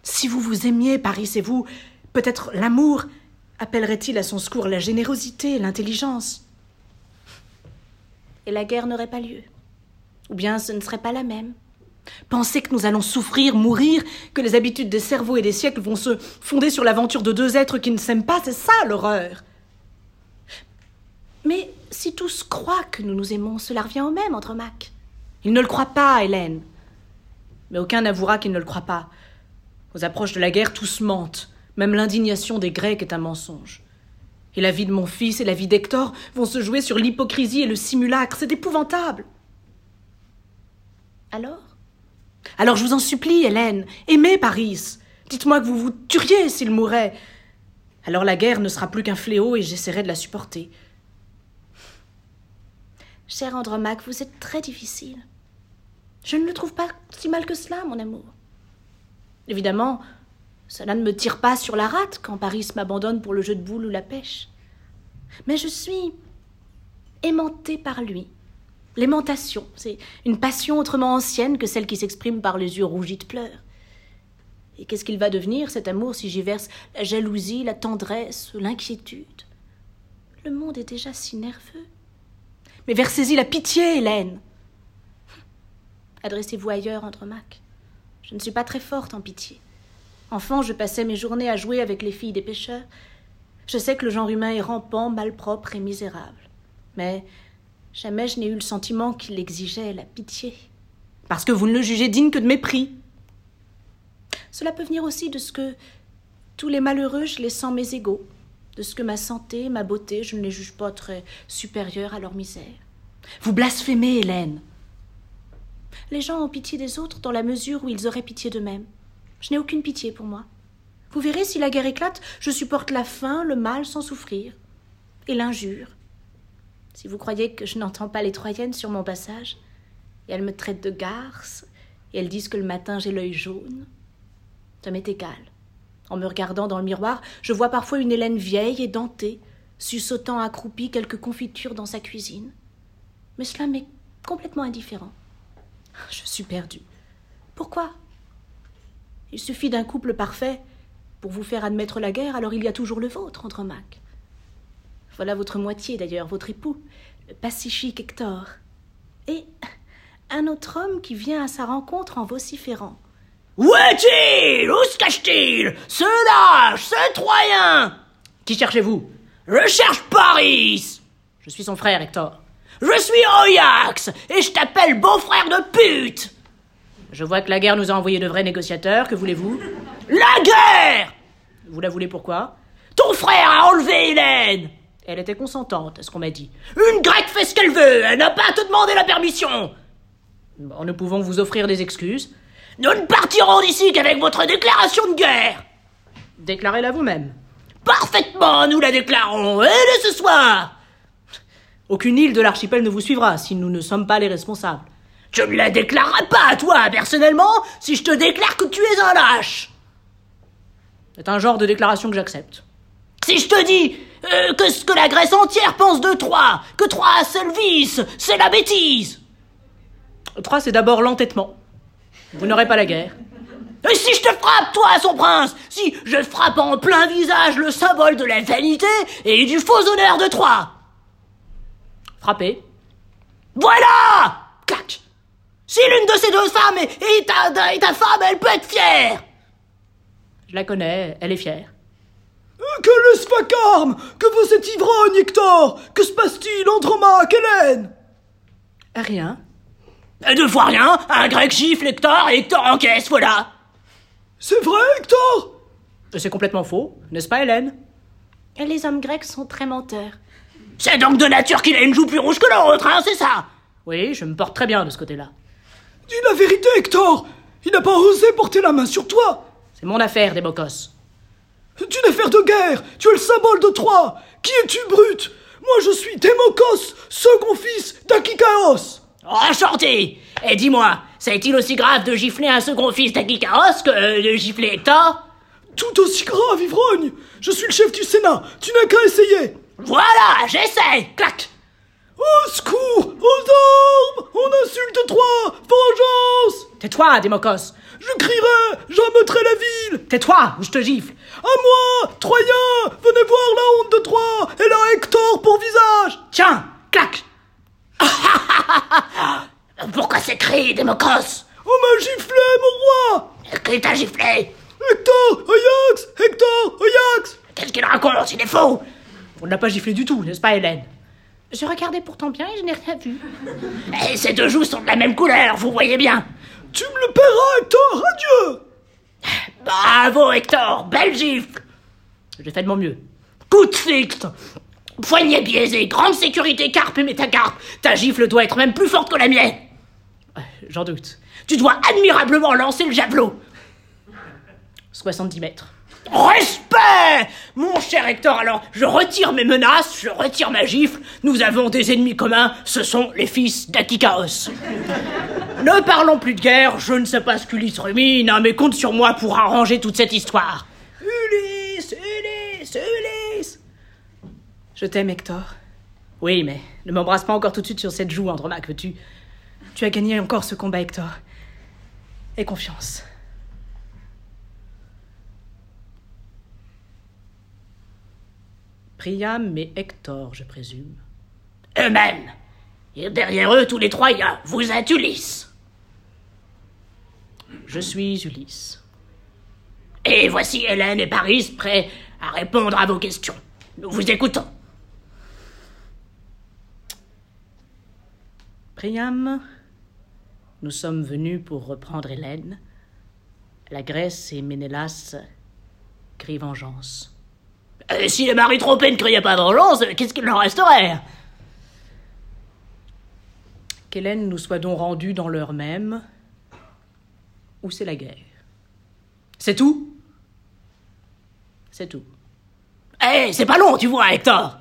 Speaker 2: si vous vous aimiez, Paris et vous, peut-être l'amour appellerait-il à son secours la générosité, l'intelligence.
Speaker 1: Et la guerre n'aurait pas lieu. Ou bien ce ne serait pas la même.
Speaker 2: Pensez que nous allons souffrir, mourir, que les habitudes des cerveaux et des siècles vont se fonder sur l'aventure de deux êtres qui ne s'aiment pas, c'est ça l'horreur.
Speaker 1: Mais si tous croient que nous nous aimons, cela revient au même, Andromaque.
Speaker 2: Ils ne le croient pas, Hélène. Mais aucun n'avouera qu'il ne le croit pas. Aux approches de la guerre, tous mentent. Même l'indignation des Grecs est un mensonge. Et la vie de mon fils et la vie d'Hector vont se jouer sur l'hypocrisie et le simulacre. C'est épouvantable.
Speaker 1: Alors?
Speaker 2: Alors je vous en supplie, Hélène, aimez Paris. Dites-moi que vous vous tueriez s'il mourait. Alors la guerre ne sera plus qu'un fléau et j'essaierai de la supporter.
Speaker 1: Cher Andromaque, vous êtes très difficile. Je ne le trouve pas si mal que cela, mon amour. Évidemment, cela ne me tire pas sur la rate quand Paris m'abandonne pour le jeu de boules ou la pêche. Mais je suis aimantée par lui. L'aimantation, c'est une passion autrement ancienne que celle qui s'exprime par les yeux rougis de pleurs.
Speaker 2: Et qu'est-ce qu'il va devenir, cet amour, si j'y verse la jalousie, la tendresse, l'inquiétude? Le monde est déjà si nerveux.
Speaker 1: Mais versez-y la pitié, Hélène.
Speaker 2: Adressez-vous ailleurs, Andromaque. Je ne suis pas très forte en pitié. Enfant, je passais mes journées à jouer avec les filles des pêcheurs. Je sais que le genre humain est rampant, malpropre et misérable. Mais jamais je n'ai eu le sentiment qu'il exigeait la pitié.
Speaker 1: Parce que vous ne le jugez digne que de mépris.
Speaker 2: Cela peut venir aussi de ce que tous les malheureux, je les sens mes égaux, de ce que ma santé, ma beauté, je ne les juge pas très supérieures à leur misère.
Speaker 1: Vous blasphémez, Hélène.
Speaker 2: Les gens ont pitié des autres dans la mesure où ils auraient pitié d'eux-mêmes. Je n'ai aucune pitié pour moi. Vous verrez, si la guerre éclate, je supporte la faim, le mal sans souffrir, et l'injure. Si vous croyez que je n'entends pas les Troyennes sur mon passage, et elles me traitent de garce, et elles disent que le matin j'ai l'œil jaune, ça m'est égal. En me regardant dans le miroir, je vois parfois une Hélène vieille et dentée, suçotant accroupie quelques confitures dans sa cuisine. Mais cela m'est complètement indifférent. Je suis perdue. Pourquoi? Il suffit d'un couple parfait pour vous faire admettre la guerre, alors il y a toujours le vôtre, Andromaque. Voilà votre moitié d'ailleurs, votre époux, pacifique Hector. Et un autre homme qui vient à sa rencontre en vociférant.
Speaker 10: Où est-il? Où se cache-t-il? Ce lâche, ce Troyen!
Speaker 2: Qui cherchez-vous?
Speaker 10: Je cherche Paris
Speaker 2: Je suis son frère, Hector.
Speaker 10: Je suis Oyax, et je t'appelle beau-frère de pute!
Speaker 2: Je vois que la guerre nous a envoyé de vrais négociateurs, que voulez-vous?
Speaker 10: La guerre!
Speaker 2: Vous la voulez pourquoi?
Speaker 10: Ton frère a enlevé Hélène
Speaker 2: Elle était consentante, à ce qu'on m'a dit.
Speaker 10: Une grecque fait ce qu'elle veut, elle n'a pas à te demander la permission
Speaker 2: Bon, nous pouvons vous offrir des excuses.
Speaker 10: Nous ne partirons d'ici qu'avec votre déclaration de guerre
Speaker 2: Déclarez-la vous-même.
Speaker 10: Parfaitement, nous la déclarons, et dès ce soir
Speaker 2: Aucune île de l'archipel ne vous suivra si nous ne sommes pas les responsables.
Speaker 10: Je ne la déclarerai pas, toi, personnellement, si je te déclare que tu es un lâche.
Speaker 2: C'est un genre de déclaration que j'accepte.
Speaker 10: Si je te dis euh, que ce que la Grèce entière pense de Troie, que Troie a seul vice, c'est la bêtise.
Speaker 2: Troie, c'est d'abord l'entêtement. Vous n'aurez pas la guerre.
Speaker 10: Et si je te frappe, toi, son prince Si je frappe en plein visage le symbole de la vanité et du faux honneur de Troie
Speaker 2: Frappez.
Speaker 10: Voilà Clac Si l'une de ces deux femmes est, est ta, est ta femme, elle peut être fière
Speaker 2: Je la connais, elle est fière.
Speaker 7: Que laisse vacarme Que veut cet ivrogne, Hector Que se passe-t-il, Andromaque, Hélène?
Speaker 1: Rien.
Speaker 10: Deux fois rien, un grec gifle Hector et Hector encaisse, voilà
Speaker 7: C'est vrai, Hector?
Speaker 2: C'est complètement faux, n'est-ce pas, Hélène? Les hommes grecs sont très menteurs.
Speaker 10: C'est donc de nature qu'il a une joue plus rouge que l'autre, hein, c'est ça?
Speaker 2: Oui, je me porte très bien de ce côté-là.
Speaker 7: Dis la vérité, Hector Il n'a pas osé porter la main sur toi
Speaker 2: C'est mon affaire, Démocos.
Speaker 7: C'est une affaire de guerre Tu es le symbole de Troie. Qui es-tu, brute? Moi, je suis Démocos, second fils d'Akikaos.
Speaker 10: Enchanté. Et dis-moi, ça est-il aussi grave de gifler un second fils d'Akikaos que de gifler Hector
Speaker 7: Tout aussi grave, ivrogne. Je suis le chef du Sénat. Tu n'as qu'à essayer.
Speaker 10: Voilà, j'essaie. Clac.
Speaker 7: Au secours Aux armes On insulte Troie. Vengeance.
Speaker 2: Tais-toi, Démocos.
Speaker 7: Je crierai J'ameutrai la ville.
Speaker 2: Tais-toi, ou je te gifle.
Speaker 7: À moi Troyens Venez voir la honte de Troie Elle a Hector pour visage.
Speaker 2: Tiens Clac
Speaker 10: Pourquoi ces cris, Démocos?
Speaker 7: On m'a giflé, mon roi.
Speaker 10: Qui t'a giflé?
Speaker 7: Hector Ajax Hector Ajax
Speaker 10: Qu'est-ce qu'il raconte? Il est faux
Speaker 2: On ne l'a pas giflé du tout, n'est-ce pas, Hélène? Je regardais pourtant bien et je n'ai rien vu.
Speaker 10: Et ces deux joues sont de la même couleur, vous voyez bien.
Speaker 7: Tu me le paieras, Hector Adieu
Speaker 10: Bravo, Hector Belle gifle
Speaker 2: J'ai fait de mon mieux.
Speaker 10: Coup de fixe Poignet biaisé, grande sécurité, carpe et métacarpe Ta gifle doit être même plus forte que la mienne
Speaker 2: Euh, J'en doute.
Speaker 10: Tu dois admirablement lancer le javelot
Speaker 2: 70 mètres.
Speaker 10: Respect Mon cher Hector, alors, je retire mes menaces, je retire ma gifle. Nous avons des ennemis communs, ce sont les fils d'Akikaos.
Speaker 2: Ne parlons plus de guerre, je ne sais pas ce qu'Ulysse rumine, hein, mais compte sur moi pour arranger toute cette histoire.
Speaker 1: Ulysse Ulysse Ulysse Je t'aime, Hector.
Speaker 2: Oui, mais ne m'embrasse pas encore tout de suite sur cette joue, Andromaque, veux-tu?
Speaker 1: Tu as gagné encore ce combat, Hector. Aie confiance.
Speaker 2: Priam et Hector, je présume.
Speaker 10: Eux-mêmes. Et derrière eux, tous les Troyens. Vous êtes Ulysse.
Speaker 2: Je suis Ulysse.
Speaker 10: Et voici Hélène et Paris prêts à répondre à vos questions. Nous vous écoutons.
Speaker 2: Priam, nous sommes venus pour reprendre Hélène. La Grèce et Ménélas crient vengeance.
Speaker 10: Et si les maris trompés ne criaient pas vengeance, qu'est-ce qu'il leur resterait?
Speaker 2: Qu'Hélène nous soit donc rendue dans l'heure même, ou c'est la guerre. C'est tout? C'est tout.
Speaker 10: Eh, c'est pas long, tu vois, Hector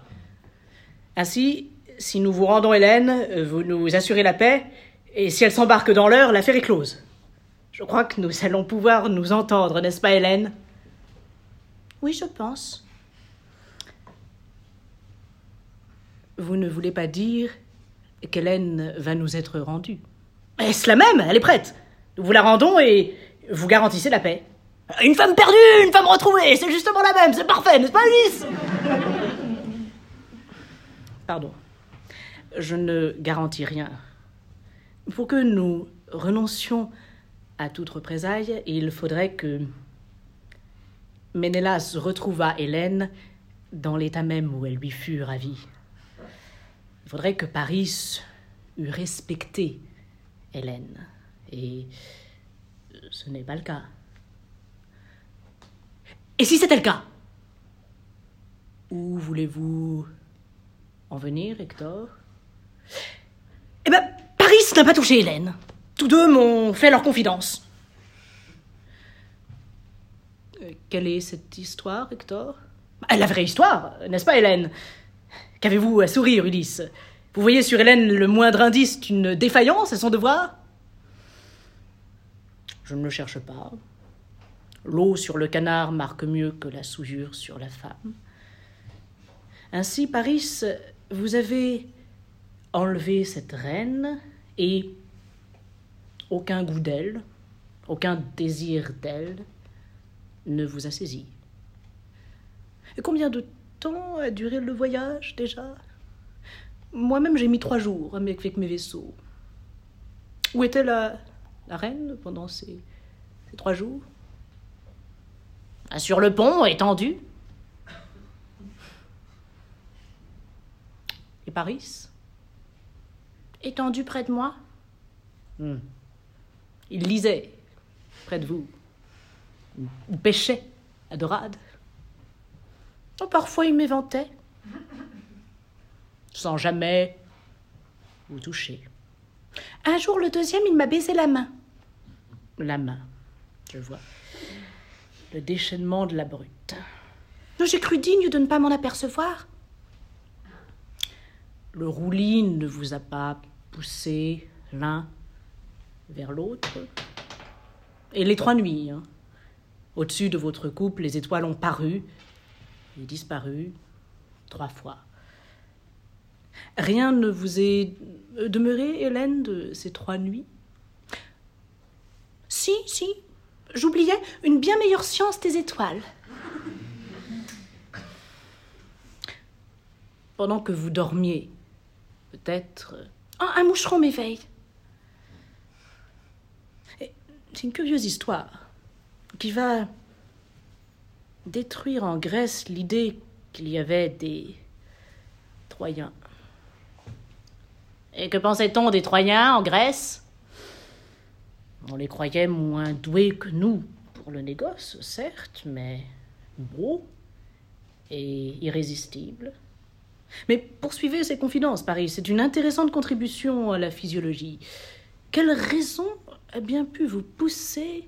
Speaker 2: Ainsi, si nous vous rendons Hélène, euh, vous nous assurez la paix, et si elle s'embarque dans l'heure, l'affaire est close. Je crois que nous allons pouvoir nous entendre, n'est-ce pas, Hélène?
Speaker 1: Oui, je pense.
Speaker 2: Vous ne voulez pas dire qu'Hélène va nous être rendue Est-ce la même? Elle est prête. Nous vous la rendons et vous garantissez la paix.
Speaker 10: Une femme perdue, une femme retrouvée, c'est justement la même, c'est parfait, n'est-ce pas, Ulysse
Speaker 2: Pardon. Je ne garantis rien. Pour que nous renoncions à toute représaille, il faudrait que Ménélas retrouvât Hélène dans l'état même où elle lui fut ravie. Il faudrait que Paris eût respecté Hélène. Et ce n'est pas le cas.
Speaker 10: Et si c'était le cas?
Speaker 2: Où voulez-vous en venir, Hector?
Speaker 10: Eh ben, Paris n'a pas touché Hélène. Tous deux m'ont fait leur confidence.
Speaker 2: Euh, Quelle est cette histoire, Hector?
Speaker 10: La vraie histoire, n'est-ce pas, Hélène? Qu'avez-vous à sourire, Ulysse? Vous voyez sur Hélène le moindre indice d'une défaillance à son devoir?
Speaker 2: Je ne le cherche pas. L'eau sur le canard marque mieux que la souillure sur la femme. Ainsi, Paris, vous avez enlevé cette reine et aucun goût d'elle, aucun désir d'elle ne vous a saisi. Et combien de temps a duré le voyage déjà? Moi-même, j'ai mis trois jours avec mes vaisseaux. Où était la, la reine pendant ces, ces trois jours?
Speaker 10: Sur le pont, étendu.
Speaker 2: Et Paris?
Speaker 1: Étendu près de moi
Speaker 2: Hmm. Il lisait près de vous. Ou pêchait à dorade.
Speaker 1: Oh, Parfois, il m'éventait.
Speaker 2: Sans jamais vous toucher.
Speaker 1: Un jour, le deuxième, il m'a baisé la main.
Speaker 2: La main, je vois. Le déchaînement de la brute.
Speaker 1: J'ai cru digne de ne pas m'en apercevoir.
Speaker 2: Le roulis ne vous a pas poussé l'un vers l'autre. Et les trois nuits. hein. Au-dessus de votre couple, les étoiles ont paru et disparu trois fois. Rien ne vous est demeuré, Hélène, de ces trois nuits?
Speaker 1: Si, si. J'oubliais une bien meilleure science des étoiles.
Speaker 2: Pendant que vous dormiez, peut-être.
Speaker 1: Oh, un moucheron m'éveille.
Speaker 2: C'est une curieuse histoire qui va détruire en Grèce l'idée qu'il y avait des Troyens.
Speaker 10: Et que pensait-on des Troyens en Grèce?
Speaker 2: On les croyait moins doués que nous pour le négoce, certes, mais beaux et irrésistibles. Mais poursuivez ces confidences, Paris. C'est une intéressante contribution à la physiologie. Quelle raison a bien pu vous pousser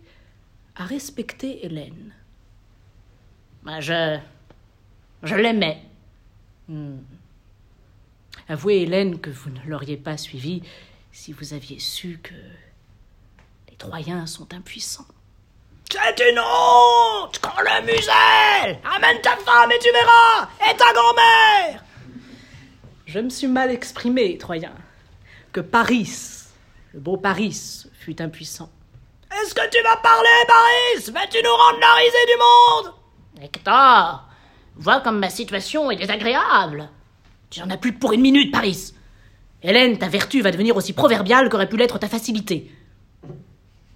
Speaker 2: à respecter Hélène?
Speaker 10: Je. Je l'aimais.
Speaker 2: Hmm. Avouez, Hélène, que vous ne l'auriez pas suivie si vous aviez su que les Troyens sont impuissants.
Speaker 10: C'est une honte Quand le muselle Amène ta femme et tu verras Et ta grand-mère
Speaker 2: Je me suis mal exprimé, Troyen. Que Paris, le beau Paris, fut impuissant.
Speaker 10: Est-ce que tu vas parler, Paris? Vas-tu nous rendre la risée du monde?
Speaker 2: Hector,
Speaker 10: Vois comme ma situation est désagréable.
Speaker 2: Tu n'en as plus pour une minute, Paris. Hélène, ta vertu va devenir aussi proverbiale qu'aurait pu l'être ta facilité.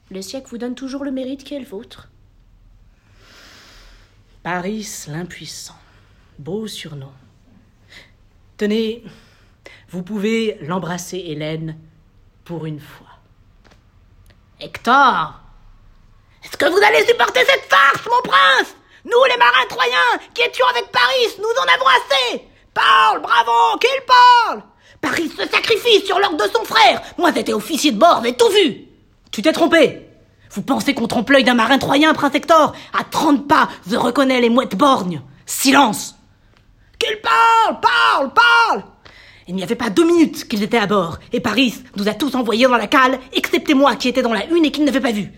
Speaker 2: Le siècle vous donne toujours le mérite qui est le vôtre. Paris l'impuissant. Beau surnom. Tenez, vous pouvez l'embrasser, Hélène, pour une fois.
Speaker 10: Hector Est-ce que vous allez supporter cette farce, mon prince? Nous, les marins troyens, qui étions avec Paris, nous en avons assez. Parle, bravo, qu'il parle. Paris se sacrifie sur l'ordre de son frère. Moi, j'étais officier de bord, j'ai tout vu.
Speaker 2: Tu t'es trompé. Vous pensez qu'on trompe l'œil d'un marin troyen, prince Hector? À trente pas, je reconnais les mouettes borgnes. Silence.
Speaker 10: Qu'il parle, parle, parle.
Speaker 2: Il n'y avait pas deux minutes qu'ils étaient à bord, et Paris nous a tous envoyés dans la cale, excepté moi qui étais dans la une et qui ne l'avait pas vu.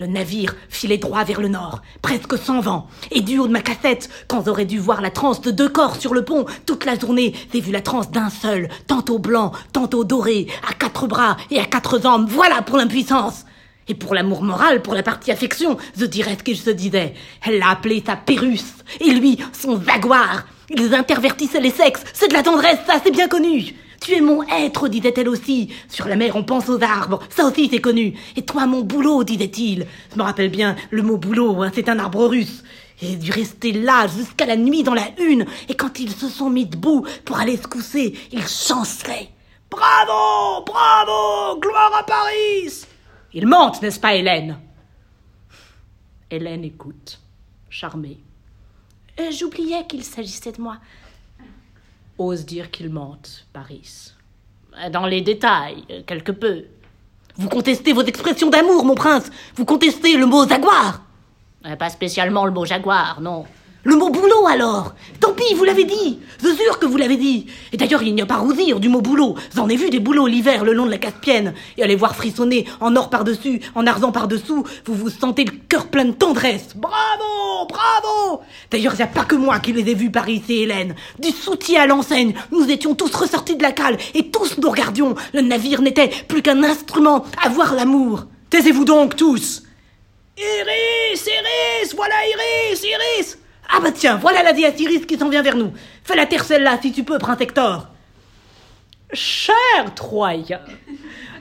Speaker 2: Le navire filait droit vers le nord, presque sans vent, et du haut de ma cassette, quand j'aurais dû voir la transe de deux corps sur le pont, toute la journée, j'ai vu la transe d'un seul, tantôt blanc, tantôt doré, à quatre bras et à quatre jambes, voilà pour l'impuissance et pour l'amour moral, pour la partie affection, je dirais ce qu'il se disait. Elle l'a appelé sa Pérus, et lui, son Jaguar. Ils intervertissaient les sexes, c'est de la tendresse, ça c'est bien connu. Tu es mon être, disait-elle aussi. Sur la mer, on pense aux arbres, ça aussi c'est connu. Et toi, mon boulot, disait-il. Je me rappelle bien, le mot boulot, hein, c'est un arbre russe. Et dû rester là jusqu'à la nuit dans la une, et quand ils se sont mis debout pour aller se coucher, ils chancelaient.
Speaker 10: Bravo, bravo, gloire à Paris
Speaker 2: Il mentent, n'est-ce pas, Hélène? Hélène écoute, charmée.
Speaker 1: Euh, j'oubliais qu'il s'agissait de moi.
Speaker 2: Ose dire qu'il mente, Paris. Dans les détails, quelque peu. Vous contestez vos expressions d'amour, mon prince. Vous contestez le mot jaguar.
Speaker 10: Euh, pas spécialement le mot jaguar, non.
Speaker 2: Le mot boulot alors Tant pis, vous l'avez dit Je sûr que vous l'avez dit Et d'ailleurs, il n'y a pas à du mot boulot. J'en ai vu des boulots l'hiver le long de la Caspienne. Et allez voir frissonner en or par-dessus, en argent par-dessous, vous vous sentez le cœur plein de tendresse.
Speaker 10: Bravo Bravo
Speaker 2: D'ailleurs, il n'y a pas que moi qui les ai vus, Paris et Hélène. Du soutien à l'enseigne, nous étions tous ressortis de la cale, et tous nous regardions. Le navire n'était plus qu'un instrument à voir l'amour. Taisez-vous donc tous
Speaker 10: Iris Iris Voilà Iris Iris
Speaker 2: ah bah tiens, voilà la Iris qui s'en vient vers nous. Fais la terre celle-là, si tu peux, prince Hector.
Speaker 11: Cher Troyen,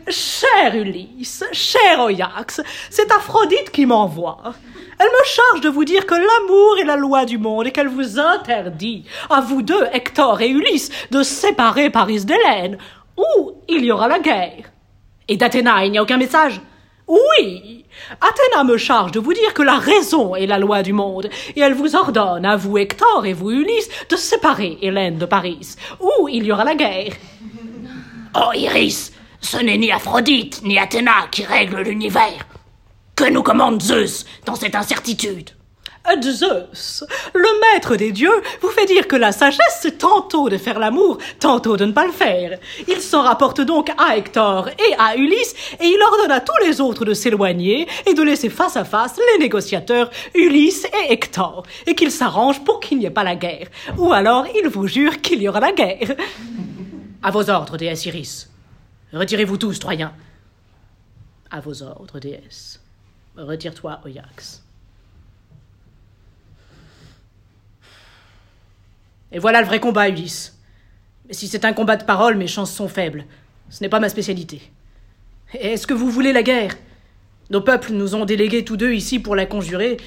Speaker 11: cher Ulysse, cher Oyax, c'est Aphrodite qui m'envoie. Elle me charge de vous dire que l'amour est la loi du monde et qu'elle vous interdit, à vous deux, Hector et Ulysse, de séparer Paris d'Hélène, ou il y aura la guerre.
Speaker 2: Et d'Athéna, il n'y a aucun message
Speaker 11: oui, Athéna me charge de vous dire que la raison est la loi du monde, et elle vous ordonne, à vous Hector et vous Ulysse, de séparer Hélène de Paris, ou il y aura la guerre.
Speaker 10: Oh Iris, ce n'est ni Aphrodite ni Athéna qui règle l'univers. Que nous commande Zeus dans cette incertitude?
Speaker 11: Zeus, le maître des dieux, vous fait dire que la sagesse, c'est tantôt de faire l'amour, tantôt de ne pas le faire. Il s'en rapporte donc à Hector et à Ulysse, et il ordonne à tous les autres de s'éloigner et de laisser face à face les négociateurs Ulysse et Hector, et qu'ils s'arrangent pour qu'il n'y ait pas la guerre. Ou alors, il vous jure qu'il y aura la guerre.
Speaker 2: À vos ordres, déesse Iris. Retirez-vous tous, Troyens. À vos ordres, déesse. Retire-toi, Oyax. Et voilà le vrai combat, Ulysse. Mais si c'est un combat de parole, mes chances sont faibles. Ce n'est pas ma spécialité. Est-ce que vous voulez la guerre? Nos peuples nous ont délégués tous deux ici pour la conjurer.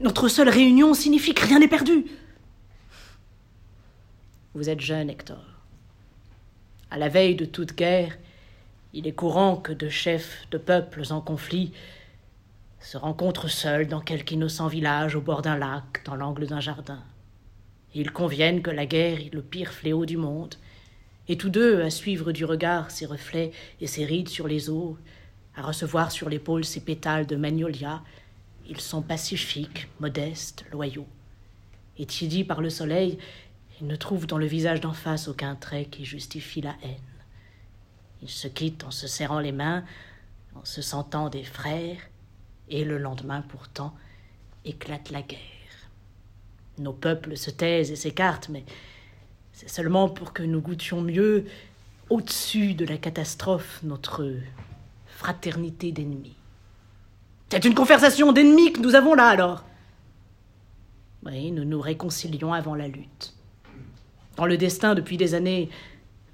Speaker 2: Notre seule réunion signifie que rien n'est perdu. Vous êtes jeune, Hector. À la veille de toute guerre, il est courant que deux chefs de peuples en conflit se rencontrent seuls dans quelque innocent village au bord d'un lac, dans l'angle d'un jardin. Ils conviennent que la guerre est le pire fléau du monde, et tous deux, à suivre du regard ses reflets et ses rides sur les eaux, à recevoir sur l'épaule ses pétales de magnolia, ils sont pacifiques, modestes, loyaux. Étudis par le soleil, ils ne trouvent dans le visage d'en face aucun trait qui justifie la haine. Ils se quittent en se serrant les mains, en se sentant des frères, et le lendemain pourtant éclate la guerre. Nos peuples se taisent et s'écartent, mais c'est seulement pour que nous goûtions mieux, au-dessus de la catastrophe, notre fraternité d'ennemis. C'est une conversation d'ennemis que nous avons là alors. Oui, nous nous réconcilions avant la lutte. Dans le destin, depuis des années,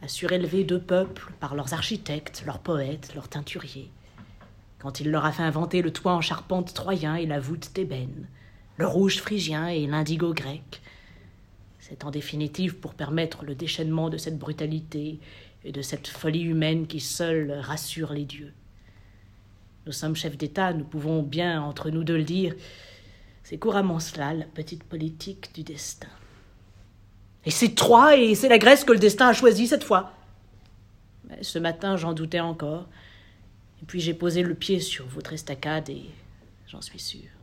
Speaker 2: a surélevé deux peuples par leurs architectes, leurs poètes, leurs teinturiers. Quand il leur a fait inventer le toit en charpente troyen et la voûte d'ébène, le rouge phrygien et l'indigo grec, c'est en définitive pour permettre le déchaînement de cette brutalité et de cette folie humaine qui seule rassure les dieux. Nous sommes chefs d'État, nous pouvons bien entre nous deux le dire. C'est couramment cela, la petite politique du destin. Et c'est Troie et c'est la Grèce que le destin a choisi cette fois. Mais ce matin, j'en doutais encore. Et puis j'ai posé le pied sur votre estacade et j'en suis sûr.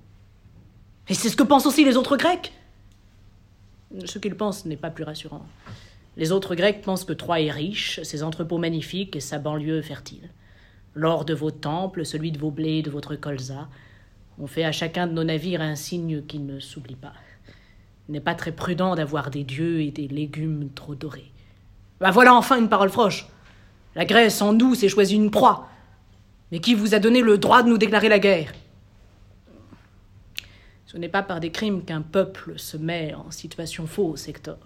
Speaker 2: Et c'est ce que pensent aussi les autres Grecs. Ce qu'ils pensent n'est pas plus rassurant. Les autres Grecs pensent que Troie est riche, ses entrepôts magnifiques et sa banlieue fertile. L'or de vos temples, celui de vos blés et de votre colza, ont fait à chacun de nos navires un signe qui ne s'oublie pas. N'est pas très prudent d'avoir des dieux et des légumes trop dorés. Bah voilà enfin une parole froche. La Grèce, en nous, s'est choisie une proie. Mais qui vous a donné le droit de nous déclarer la guerre? Ce n'est pas par des crimes qu'un peuple se met en situation fausse, Hector.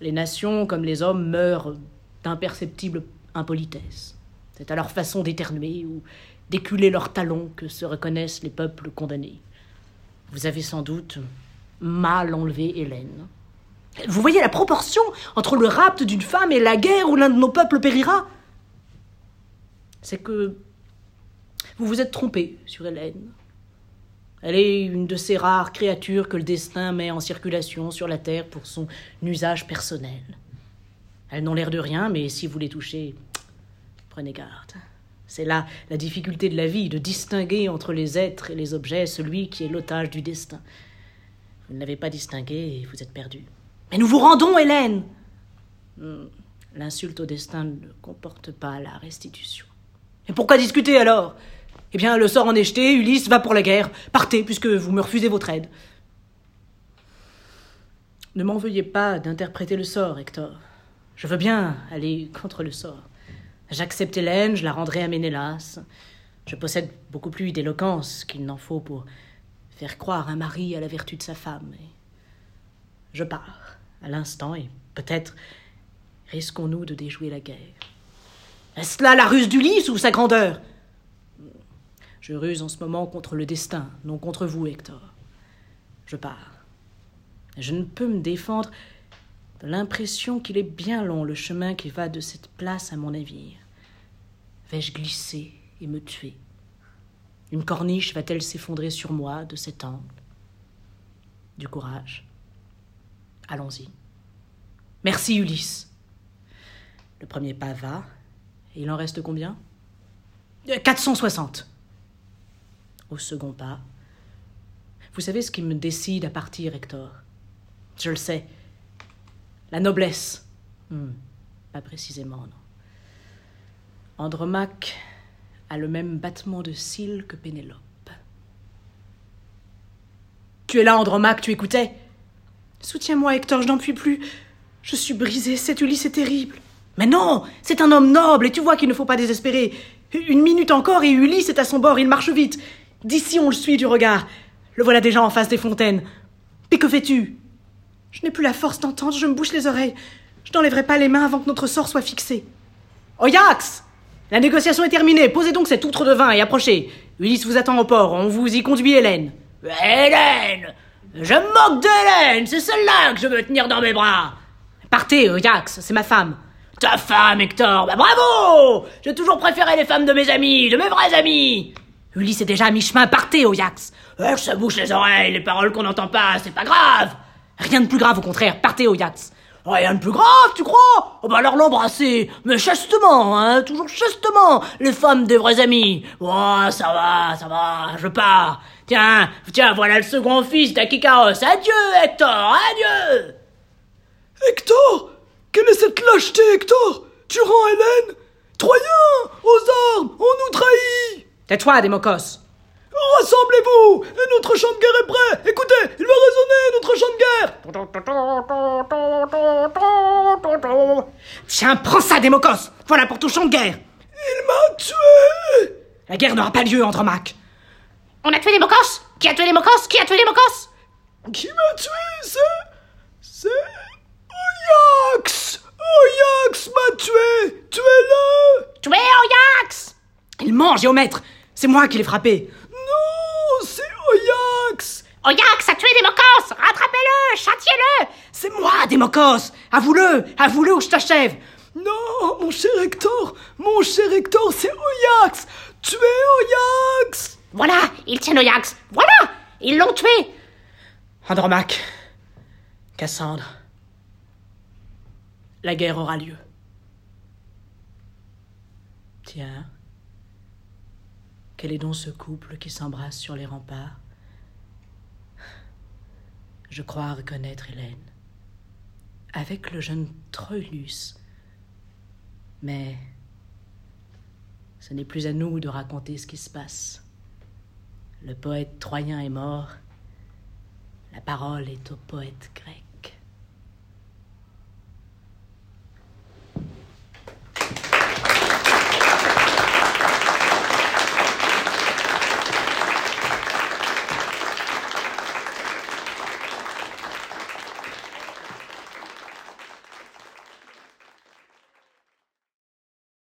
Speaker 2: Les nations, comme les hommes, meurent d'imperceptibles impolitesses. C'est à leur façon d'éternuer ou d'éculer leurs talons que se reconnaissent les peuples condamnés. Vous avez sans doute mal enlevé Hélène. Vous voyez la proportion entre le rapt d'une femme et la guerre où l'un de nos peuples périra? C'est que vous vous êtes trompé sur Hélène. Elle est une de ces rares créatures que le destin met en circulation sur la terre pour son usage personnel. Elles n'ont l'air de rien, mais si vous les touchez, prenez garde. C'est là la difficulté de la vie, de distinguer entre les êtres et les objets celui qui est l'otage du destin. Vous ne l'avez pas distingué et vous êtes perdu. Mais nous vous rendons, Hélène hmm, L'insulte au destin ne comporte pas la restitution. Et pourquoi discuter alors? Eh bien, le sort en est jeté, Ulysse va pour la guerre. Partez, puisque vous me refusez votre aide. Ne m'en veuillez pas d'interpréter le sort, Hector. Je veux bien aller contre le sort. J'accepte Hélène, je la rendrai à Ménélas. Je possède beaucoup plus d'éloquence qu'il n'en faut pour faire croire un mari à la vertu de sa femme. Je pars à l'instant et peut-être risquons-nous de déjouer la guerre. Est-ce là la ruse d'Ulysse ou sa grandeur? Je ruse en ce moment contre le destin, non contre vous, Hector. Je pars. Je ne peux me défendre de l'impression qu'il est bien long le chemin qui va de cette place à mon navire. Vais-je glisser et me tuer? Une corniche va-t-elle s'effondrer sur moi de cet angle? Du courage. Allons-y. Merci Ulysse. Le premier pas va. Et il en reste combien? 460. Au second pas. Vous savez ce qui me décide à partir, Hector? Je le sais. La noblesse. Hmm, pas précisément, non. Andromaque a le même battement de cils que Pénélope. Tu es là, Andromaque, tu écoutais?
Speaker 1: Soutiens-moi, Hector, je n'en puis plus. Je suis brisée, cet Ulysse est terrible.
Speaker 2: Mais non C'est un homme noble, et tu vois qu'il ne faut pas désespérer. Une minute encore, et Ulysse est à son bord, il marche vite. D'ici, on le suit du regard. Le voilà déjà en face des fontaines. Mais que fais-tu?
Speaker 1: Je n'ai plus la force d'entendre, je me bouche les oreilles. Je n'enlèverai pas les mains avant que notre sort soit fixé.
Speaker 2: Oyax la négociation est terminée. Posez donc cette outre de vin et approchez. Ulysse vous attend au port. On vous y conduit, Hélène.
Speaker 10: Hélène Je me moque d'Hélène C'est celle-là que je veux tenir dans mes bras
Speaker 2: Partez, Oyax, c'est ma femme.
Speaker 10: Ta femme, Hector Bah bravo J'ai toujours préféré les femmes de mes amis, de mes vrais amis
Speaker 2: Ulysse est déjà à mi-chemin. Partez, Oyax
Speaker 10: Elle se bouche les oreilles, les paroles qu'on n'entend pas, c'est pas grave
Speaker 2: Rien de plus grave, au contraire. Partez, Oyax
Speaker 10: Rien de plus grave, tu crois? Oh bah alors l'embrasser, mais chastement, hein, toujours chastement, les femmes des vrais amis. Oh, ça va, ça va, je pars. Tiens, tiens, voilà le second fils d'Akikaos. Adieu, Hector, adieu
Speaker 7: Hector? Quelle est cette lâcheté, Hector? Tu rends Hélène? Troyens Aux armes On nous trahit
Speaker 2: Tais-toi, Démocos.
Speaker 7: Rassemblez-vous. Notre chant de guerre est prêt. Écoutez, il va résonner, notre chant
Speaker 2: de guerre. Tiens, prends ça, Démocos. Voilà pour ton chant de guerre.
Speaker 7: Il m'a tué.
Speaker 2: La guerre n'aura pas lieu, Andromaque.
Speaker 10: On a tué Démocos. Qui a tué Démocos? Qui a tué Démocos?
Speaker 7: Qui m'a tué C'est. C'est. Oyax. Oyax m'a tué. Tuez-le.
Speaker 12: Tu es Oyax.
Speaker 2: Il mange, géomètre C'est moi qui l'ai frappé.
Speaker 7: Non C'est Oyax.
Speaker 12: Oyax a tué Démocos. Rattrapez-le Châtiez-le.
Speaker 2: C'est moi, Démocos. Avoue-le Avoue-le ou je t'achève.
Speaker 7: Non Mon cher Hector Mon cher Hector, c'est Oyax. Tuez Oyax.
Speaker 12: Voilà Ils tiennent Oyax. Voilà Ils l'ont tué.
Speaker 2: Andromaque, Cassandre, la guerre aura lieu. Tiens, quel est donc ce couple qui s'embrasse sur les remparts? Je crois reconnaître Hélène, avec le jeune Troilus. Mais ce n'est plus à nous de raconter ce qui se passe. Le poète troyen est mort. La parole est au poète grec.